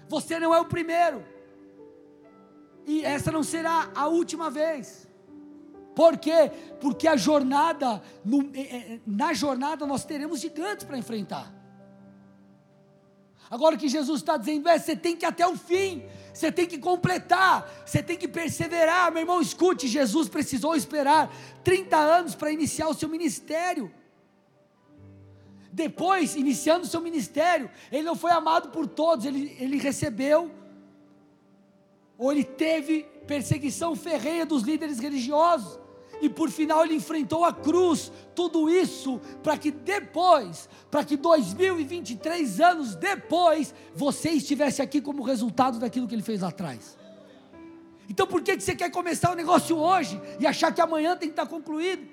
você não é o primeiro e essa não será a última vez. Por quê? Porque a jornada, no, é, é, na jornada nós teremos gigantes para enfrentar. Agora o que Jesus está dizendo é: você tem que ir até o fim, você tem que completar, você tem que perseverar. Meu irmão, escute: Jesus precisou esperar 30 anos para iniciar o seu ministério. Depois, iniciando o seu ministério, ele não foi amado por todos, ele, ele recebeu ou ele teve perseguição ferrenha dos líderes religiosos, e por final ele enfrentou a cruz, tudo isso para que depois, para que 2023 anos depois, você estivesse aqui como resultado daquilo que ele fez lá atrás. Então por que, que você quer começar o negócio hoje e achar que amanhã tem que estar concluído?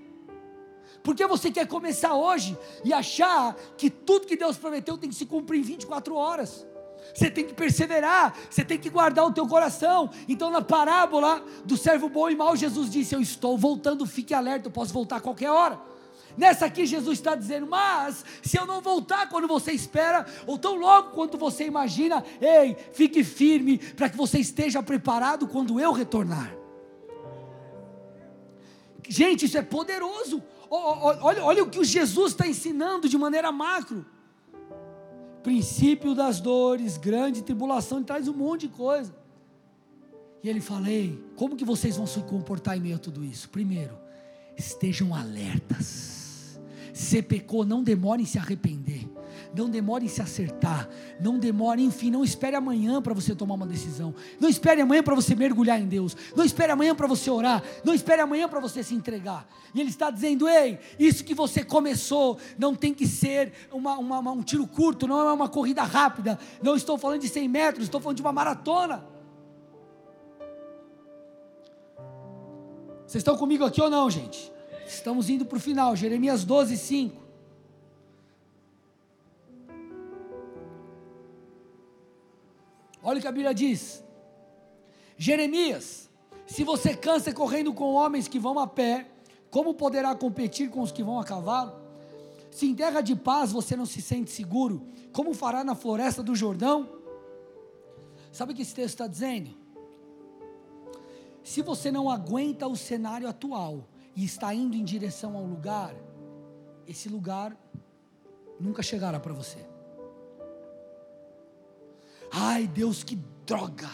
Por que você quer começar hoje e achar que tudo que Deus prometeu tem que se cumprir em 24 horas? Você tem que perseverar, você tem que guardar o teu coração. Então, na parábola do servo bom e mau, Jesus disse: Eu estou voltando, fique alerta, eu posso voltar a qualquer hora. Nessa aqui, Jesus está dizendo: Mas se eu não voltar quando você espera, ou tão logo quanto você imagina, ei, fique firme, para que você esteja preparado quando eu retornar. Gente, isso é poderoso. Olha, olha o que o Jesus está ensinando de maneira macro princípio das dores, grande tribulação, ele traz um monte de coisa. E ele fala: Ei, como que vocês vão se comportar em meio a tudo isso? Primeiro, estejam alertas. Se pecou, não demore em se arrepender não demore em se acertar, não demore, enfim, não espere amanhã para você tomar uma decisão, não espere amanhã para você mergulhar em Deus, não espere amanhã para você orar, não espere amanhã para você se entregar. E Ele está dizendo: ei, isso que você começou não tem que ser uma, uma, uma, um tiro curto, não é uma corrida rápida, não estou falando de 100 metros, estou falando de uma maratona. Vocês estão comigo aqui ou não, gente? Estamos indo para o final, Jeremias 12, 5. Olha o que a Bíblia diz. Jeremias, se você cansa correndo com homens que vão a pé, como poderá competir com os que vão a cavalo? Se em terra de paz você não se sente seguro, como fará na floresta do Jordão? Sabe o que esse texto está dizendo? Se você não aguenta o cenário atual e está indo em direção ao lugar, esse lugar nunca chegará para você. Ai, Deus, que droga!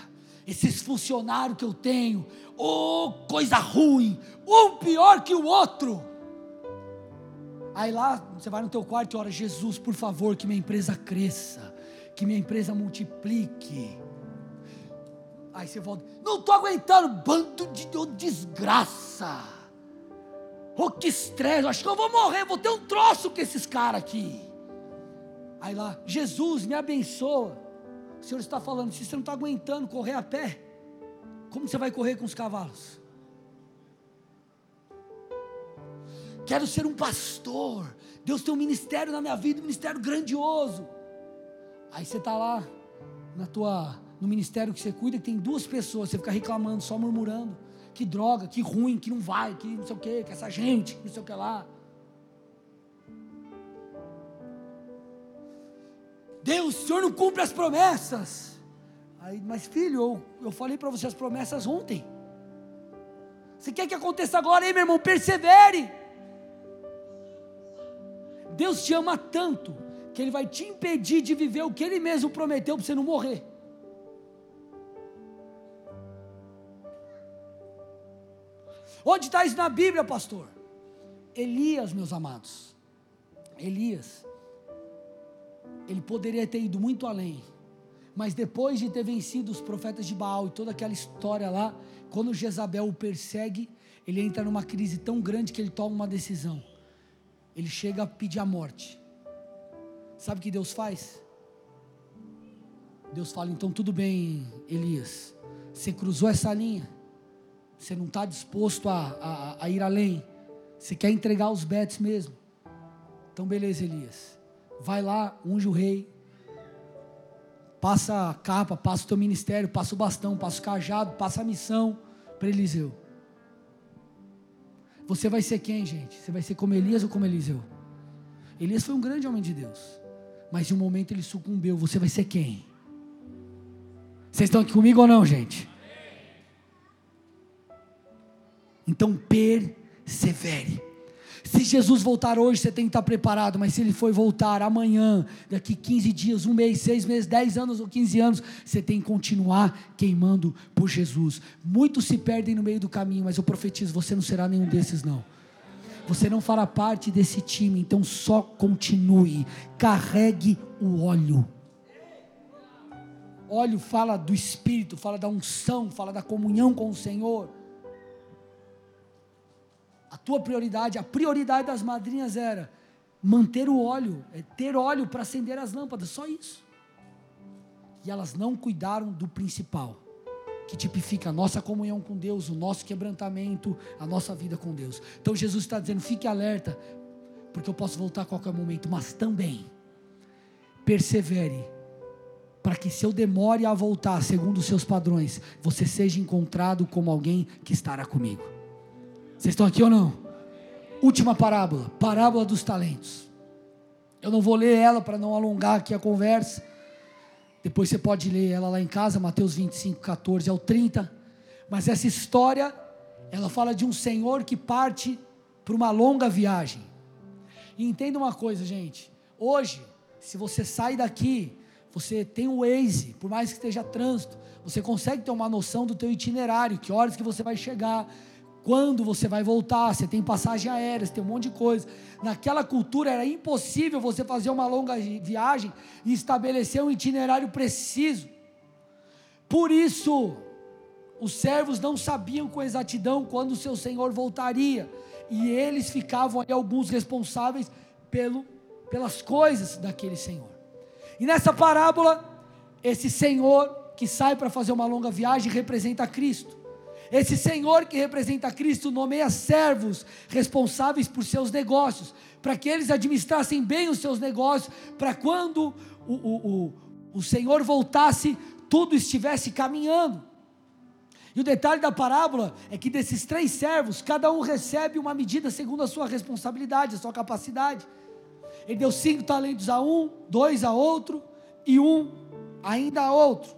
Esses funcionários que eu tenho, oh, coisa ruim, um pior que o outro. Aí lá, você vai no teu quarto e ora, Jesus, por favor, que minha empresa cresça, que minha empresa multiplique. Aí você volta, não estou aguentando, bando de desgraça. Oh, que estresse, acho que eu vou morrer, vou ter um troço com esses caras aqui. Aí lá, Jesus, me abençoa. O Senhor está falando, se você não está aguentando correr a pé, como você vai correr com os cavalos? Quero ser um pastor. Deus tem um ministério na minha vida, um ministério grandioso. Aí você está lá na tua, no ministério que você cuida, que tem duas pessoas, você fica reclamando, só murmurando. Que droga, que ruim, que não vai, que não sei o que, que essa gente, não sei o que lá. Deus, o Senhor não cumpre as promessas. Aí, mas filho, eu, eu falei para você as promessas ontem. Você quer que aconteça agora, hein, meu irmão? Persevere. Deus te ama tanto que Ele vai te impedir de viver o que Ele mesmo prometeu para você não morrer. Onde está isso na Bíblia, pastor? Elias, meus amados. Elias ele poderia ter ido muito além. Mas depois de ter vencido os profetas de Baal e toda aquela história lá, quando Jezabel o persegue, ele entra numa crise tão grande que ele toma uma decisão. Ele chega a pedir a morte. Sabe o que Deus faz? Deus fala: então tudo bem, Elias. Você cruzou essa linha. Você não está disposto a, a, a ir além. Você quer entregar os betes mesmo. Então, beleza, Elias vai lá, unge o rei, passa a capa, passa o teu ministério, passa o bastão, passa o cajado, passa a missão para Eliseu. Você vai ser quem, gente? Você vai ser como Elias ou como Eliseu? Elias foi um grande homem de Deus, mas em um momento ele sucumbiu. Você vai ser quem? Vocês estão aqui comigo ou não, gente? Então persevere. Se Jesus voltar hoje, você tem que estar preparado, mas se ele for voltar amanhã, daqui 15 dias, um mês, seis meses, 10 anos ou 15 anos, você tem que continuar queimando por Jesus. Muitos se perdem no meio do caminho, mas eu profetizo: você não será nenhum desses, não. Você não fará parte desse time, então só continue, carregue o óleo. Óleo fala do Espírito, fala da unção, fala da comunhão com o Senhor tua prioridade, a prioridade das madrinhas era manter o óleo, é ter óleo para acender as lâmpadas, só isso. E elas não cuidaram do principal, que tipifica a nossa comunhão com Deus, o nosso quebrantamento, a nossa vida com Deus. Então Jesus está dizendo: fique alerta, porque eu posso voltar a qualquer momento, mas também persevere, para que se eu demore a voltar segundo os seus padrões, você seja encontrado como alguém que estará comigo. Vocês estão aqui ou não? Última parábola, parábola dos talentos. Eu não vou ler ela para não alongar aqui a conversa. Depois você pode ler ela lá em casa, Mateus 25, 14 ao 30. Mas essa história, ela fala de um senhor que parte para uma longa viagem. E entenda uma coisa, gente. Hoje, se você sai daqui, você tem o Waze, por mais que esteja trânsito, você consegue ter uma noção do teu itinerário, que horas que você vai chegar, quando você vai voltar, você tem passagem aérea, você tem um monte de coisa. Naquela cultura era impossível você fazer uma longa viagem e estabelecer um itinerário preciso. Por isso, os servos não sabiam com exatidão quando seu senhor voltaria, e eles ficavam aí alguns responsáveis pelo, pelas coisas daquele senhor. E nessa parábola, esse senhor que sai para fazer uma longa viagem representa Cristo. Esse Senhor que representa Cristo nomeia servos responsáveis por seus negócios, para que eles administrassem bem os seus negócios, para quando o, o, o, o Senhor voltasse, tudo estivesse caminhando. E o detalhe da parábola é que desses três servos, cada um recebe uma medida segundo a sua responsabilidade, a sua capacidade. Ele deu cinco talentos a um, dois a outro e um ainda a outro.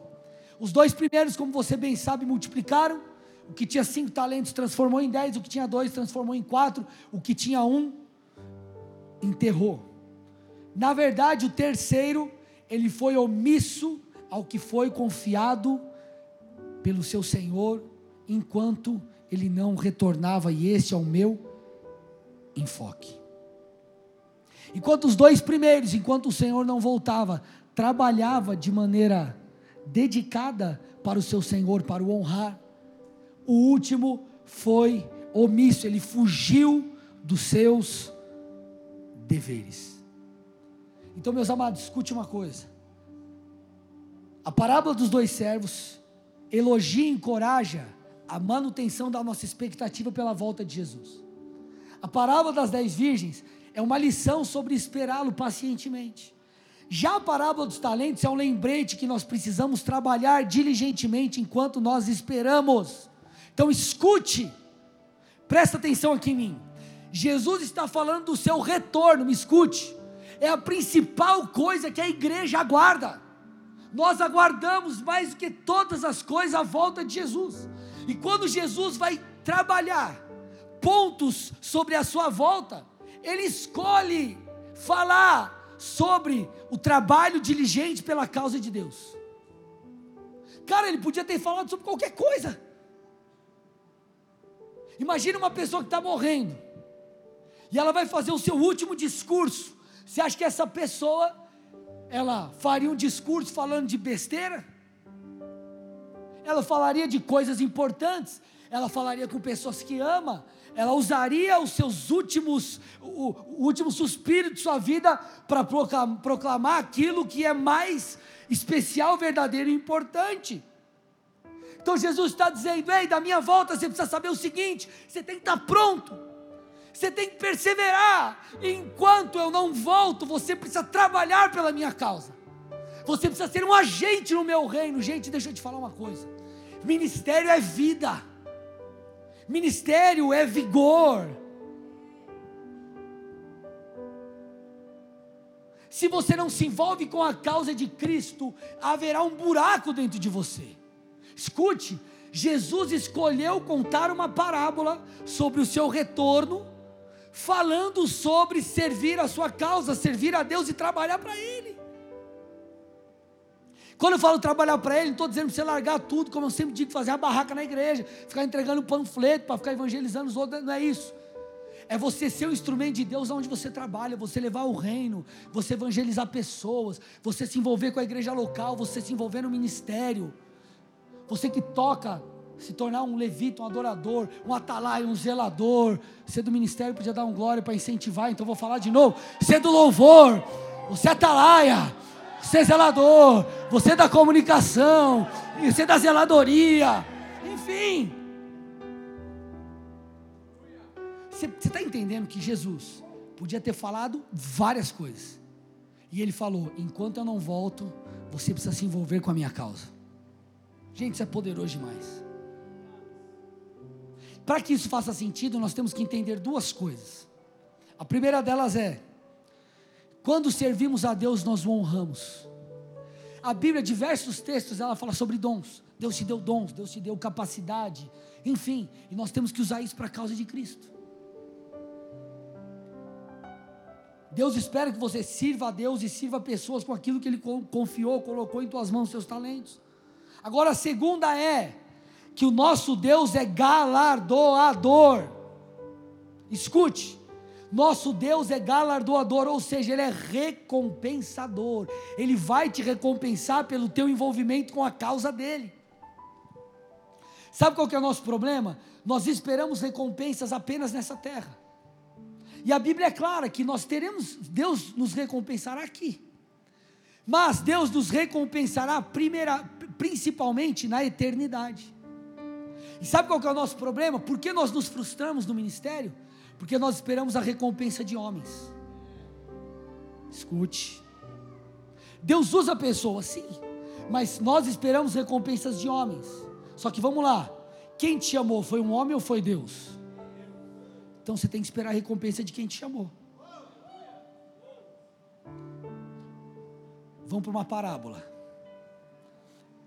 Os dois primeiros, como você bem sabe, multiplicaram. O que tinha cinco talentos transformou em dez, o que tinha dois transformou em quatro, o que tinha um enterrou. Na verdade, o terceiro, ele foi omisso ao que foi confiado pelo seu Senhor, enquanto ele não retornava, e esse é o meu enfoque. Enquanto os dois primeiros, enquanto o Senhor não voltava, trabalhava de maneira dedicada para o seu Senhor, para o honrar. O último foi omisso, ele fugiu dos seus deveres. Então, meus amados, escute uma coisa. A parábola dos dois servos elogia e encoraja a manutenção da nossa expectativa pela volta de Jesus. A parábola das dez virgens é uma lição sobre esperá-lo pacientemente. Já a parábola dos talentos é um lembrete que nós precisamos trabalhar diligentemente enquanto nós esperamos. Então escute, presta atenção aqui em mim. Jesus está falando do seu retorno, me escute. É a principal coisa que a igreja aguarda. Nós aguardamos mais do que todas as coisas a volta de Jesus. E quando Jesus vai trabalhar pontos sobre a sua volta, ele escolhe falar sobre o trabalho diligente pela causa de Deus. Cara, ele podia ter falado sobre qualquer coisa. Imagina uma pessoa que está morrendo, e ela vai fazer o seu último discurso. Você acha que essa pessoa, ela faria um discurso falando de besteira? Ela falaria de coisas importantes, ela falaria com pessoas que ama, ela usaria os seus últimos, o, o último suspiro de sua vida para proclamar, proclamar aquilo que é mais especial, verdadeiro e importante. Então Jesus está dizendo: ei, da minha volta você precisa saber o seguinte: você tem que estar pronto, você tem que perseverar. Enquanto eu não volto, você precisa trabalhar pela minha causa. Você precisa ser um agente no meu reino. Gente, deixa eu te falar uma coisa: ministério é vida. Ministério é vigor. Se você não se envolve com a causa de Cristo, haverá um buraco dentro de você. Escute, Jesus escolheu contar uma parábola sobre o seu retorno, falando sobre servir a sua causa, servir a Deus e trabalhar para Ele. Quando eu falo trabalhar para Ele, não estou dizendo para você largar tudo, como eu sempre digo, fazer a barraca na igreja, ficar entregando panfleto para ficar evangelizando os outros, não é isso. É você ser o instrumento de Deus onde você trabalha, você levar o reino, você evangelizar pessoas, você se envolver com a igreja local, você se envolver no ministério. Você que toca, se tornar um levita, um adorador, um atalaia, um zelador. Ser do ministério podia dar um glória para incentivar, então vou falar de novo. Ser do louvor, você é atalaia você é zelador, você é da comunicação, você é da zeladoria, enfim. Você está entendendo que Jesus podia ter falado várias coisas, e ele falou: enquanto eu não volto, você precisa se envolver com a minha causa. Gente, isso é poderoso demais. Para que isso faça sentido, nós temos que entender duas coisas. A primeira delas é: quando servimos a Deus, nós o honramos. A Bíblia, diversos textos, ela fala sobre dons. Deus te deu dons, Deus te deu capacidade, enfim, e nós temos que usar isso para a causa de Cristo. Deus espera que você sirva a Deus e sirva pessoas com aquilo que Ele confiou, colocou em tuas mãos, seus talentos. Agora, a segunda é que o nosso Deus é galardoador. Escute, nosso Deus é galardoador, ou seja, Ele é recompensador. Ele vai te recompensar pelo teu envolvimento com a causa dele. Sabe qual que é o nosso problema? Nós esperamos recompensas apenas nessa terra. E a Bíblia é clara que nós teremos, Deus nos recompensará aqui. Mas Deus nos recompensará primeira, principalmente na eternidade. E sabe qual é o nosso problema? Por que nós nos frustramos no ministério? Porque nós esperamos a recompensa de homens. Escute. Deus usa pessoas, sim, mas nós esperamos recompensas de homens. Só que vamos lá. Quem te chamou? Foi um homem ou foi Deus? Então você tem que esperar a recompensa de quem te chamou. Vamos para uma parábola.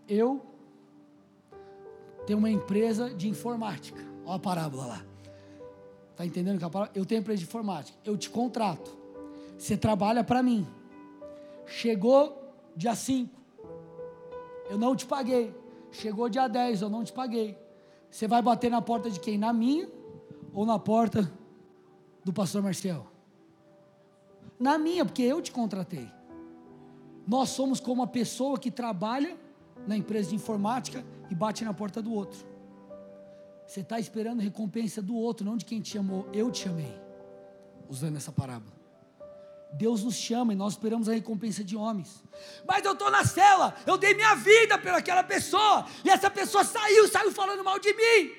Eu tenho uma empresa de informática. Olha a parábola lá. Está entendendo que a parábola? Eu tenho empresa de informática. Eu te contrato. Você trabalha para mim. Chegou dia 5. Eu não te paguei. Chegou dia 10, eu não te paguei. Você vai bater na porta de quem? Na minha ou na porta do pastor Marcel? Na minha, porque eu te contratei. Nós somos como a pessoa que trabalha na empresa de informática e bate na porta do outro. Você está esperando recompensa do outro, não de quem te chamou. Eu te chamei. Usando essa parábola. Deus nos chama e nós esperamos a recompensa de homens. Mas eu estou na cela, eu dei minha vida pelaquela pessoa, e essa pessoa saiu, saiu falando mal de mim.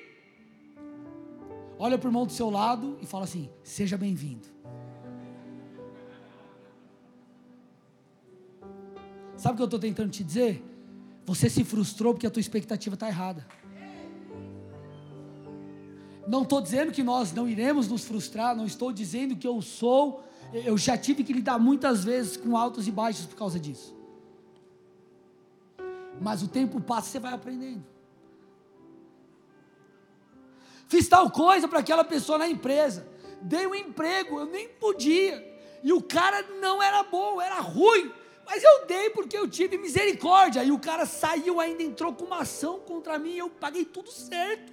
Olha para o irmão do seu lado e fala assim: seja bem-vindo. Sabe o que eu estou tentando te dizer? Você se frustrou porque a tua expectativa está errada. Não estou dizendo que nós não iremos nos frustrar, não estou dizendo que eu sou, eu já tive que lidar muitas vezes com altos e baixos por causa disso. Mas o tempo passa e você vai aprendendo. Fiz tal coisa para aquela pessoa na empresa, dei um emprego, eu nem podia, e o cara não era bom, era ruim. Mas eu dei porque eu tive misericórdia. E o cara saiu ainda, entrou com uma ação contra mim e eu paguei tudo certo.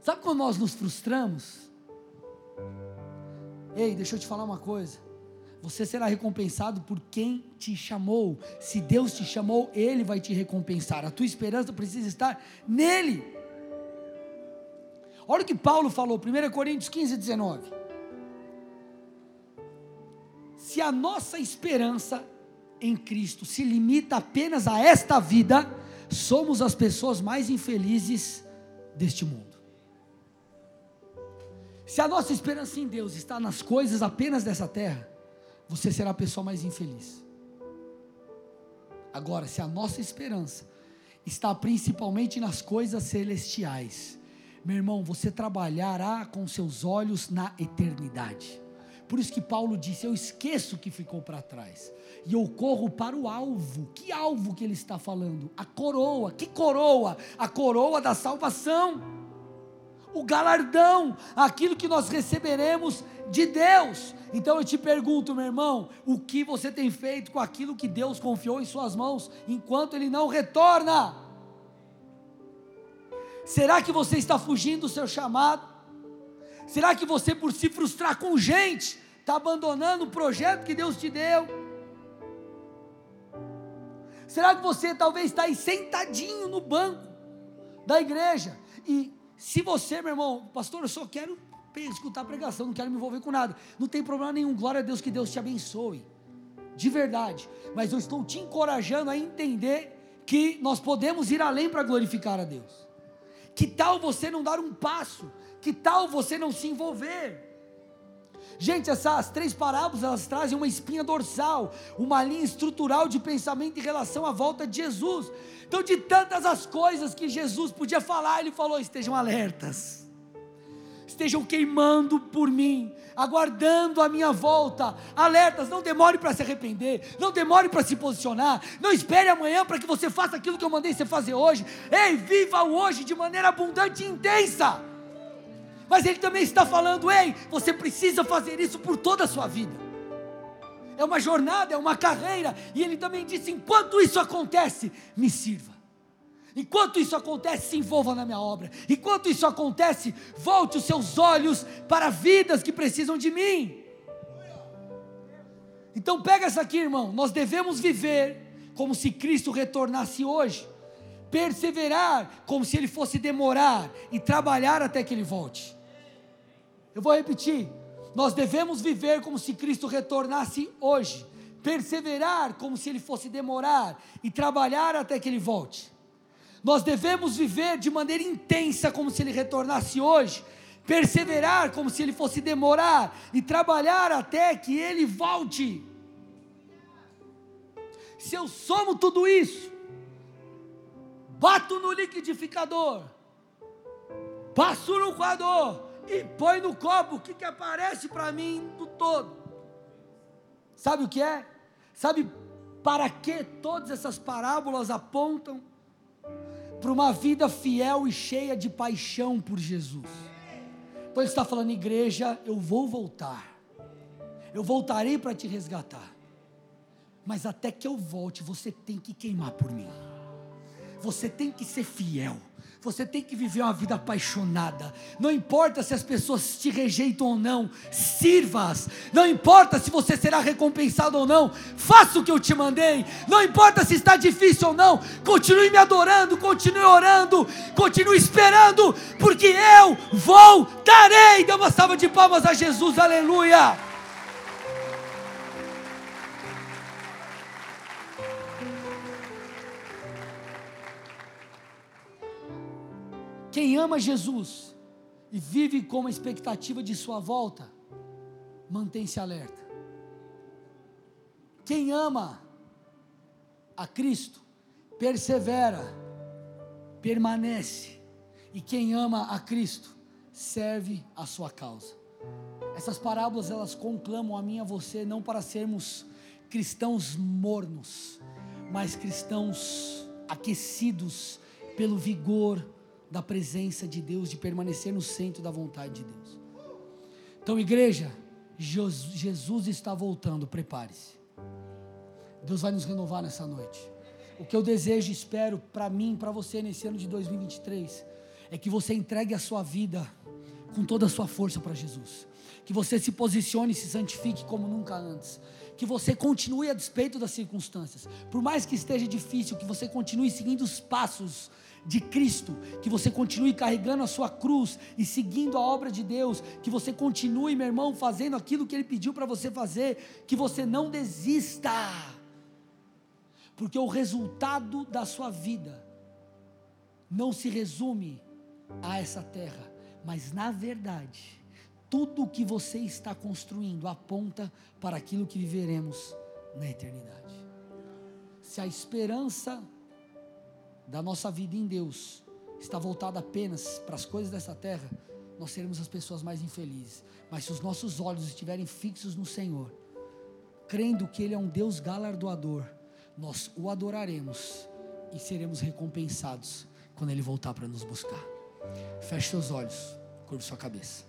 Sabe quando nós nos frustramos? Ei, deixa eu te falar uma coisa. Você será recompensado por quem te chamou. Se Deus te chamou, Ele vai te recompensar. A tua esperança precisa estar nele. Olha o que Paulo falou, 1 Coríntios 15, 19 se a nossa esperança em Cristo se limita apenas a esta vida, somos as pessoas mais infelizes deste mundo. Se a nossa esperança em Deus está nas coisas apenas dessa terra, você será a pessoa mais infeliz. Agora, se a nossa esperança está principalmente nas coisas celestiais, meu irmão, você trabalhará com seus olhos na eternidade. Por isso que Paulo disse: Eu esqueço o que ficou para trás. E eu corro para o alvo. Que alvo que ele está falando? A coroa. Que coroa? A coroa da salvação. O galardão, aquilo que nós receberemos de Deus. Então eu te pergunto, meu irmão, o que você tem feito com aquilo que Deus confiou em suas mãos enquanto ele não retorna? Será que você está fugindo do seu chamado? Será que você, por se frustrar com gente, está abandonando o projeto que Deus te deu? Será que você talvez está aí sentadinho no banco da igreja? E se você, meu irmão, pastor, eu só quero escutar a pregação, não quero me envolver com nada. Não tem problema nenhum, glória a Deus que Deus te abençoe. De verdade. Mas eu estou te encorajando a entender que nós podemos ir além para glorificar a Deus. Que tal você não dar um passo que tal você não se envolver? Gente, essas três parábolas elas trazem uma espinha dorsal, uma linha estrutural de pensamento em relação à volta de Jesus. Então, de tantas as coisas que Jesus podia falar, ele falou: estejam alertas estejam queimando por mim, aguardando a minha volta. Alertas, não demore para se arrepender, não demore para se posicionar, não espere amanhã para que você faça aquilo que eu mandei você fazer hoje. Ei, viva o hoje de maneira abundante e intensa mas ele também está falando: ei, você precisa fazer isso por toda a sua vida. É uma jornada, é uma carreira, e ele também disse: enquanto isso acontece, me sirva. Enquanto isso acontece, se envolva na minha obra. Enquanto isso acontece, volte os seus olhos para vidas que precisam de mim. Então pega essa aqui, irmão. Nós devemos viver como se Cristo retornasse hoje. Perseverar como se ele fosse demorar e trabalhar até que ele volte. Eu vou repetir. Nós devemos viver como se Cristo retornasse hoje, perseverar como se ele fosse demorar e trabalhar até que ele volte. Nós devemos viver de maneira intensa como se ele retornasse hoje, perseverar como se ele fosse demorar e trabalhar até que ele volte. Se eu somo tudo isso, bato no liquidificador, passo no coador e põe no copo, o que, que aparece para mim do todo? Sabe o que é? Sabe para que todas essas parábolas apontam? Para uma vida fiel e cheia de paixão por Jesus. Então ele está falando, igreja, eu vou voltar. Eu voltarei para te resgatar. Mas até que eu volte, você tem que queimar por mim. Você tem que ser fiel. Você tem que viver uma vida apaixonada. Não importa se as pessoas te rejeitam ou não, sirva-as. Não importa se você será recompensado ou não, faça o que eu te mandei. Não importa se está difícil ou não, continue me adorando, continue orando, continue esperando, porque eu voltarei. Dê uma salva de palmas a Jesus, aleluia. Quem ama Jesus e vive com a expectativa de sua volta, mantém-se alerta. Quem ama a Cristo, persevera, permanece. E quem ama a Cristo, serve a sua causa. Essas parábolas elas conclamam a mim e a você não para sermos cristãos mornos, mas cristãos aquecidos pelo vigor da presença de Deus, de permanecer no centro da vontade de Deus. Então, igreja, Jesus está voltando, prepare-se. Deus vai nos renovar nessa noite. O que eu desejo e espero para mim, para você nesse ano de 2023, é que você entregue a sua vida com toda a sua força para Jesus. Que você se posicione e se santifique como nunca antes. Que você continue a despeito das circunstâncias. Por mais que esteja difícil, que você continue seguindo os passos de Cristo, que você continue carregando a sua cruz e seguindo a obra de Deus, que você continue, meu irmão, fazendo aquilo que Ele pediu para você fazer, que você não desista, porque o resultado da sua vida não se resume a essa terra, mas na verdade, tudo o que você está construindo aponta para aquilo que viveremos na eternidade. Se a esperança da nossa vida em Deus está voltada apenas para as coisas dessa terra, nós seremos as pessoas mais infelizes. Mas se os nossos olhos estiverem fixos no Senhor, crendo que Ele é um Deus galardoador, nós o adoraremos e seremos recompensados quando Ele voltar para nos buscar. Feche seus olhos, curva sua cabeça.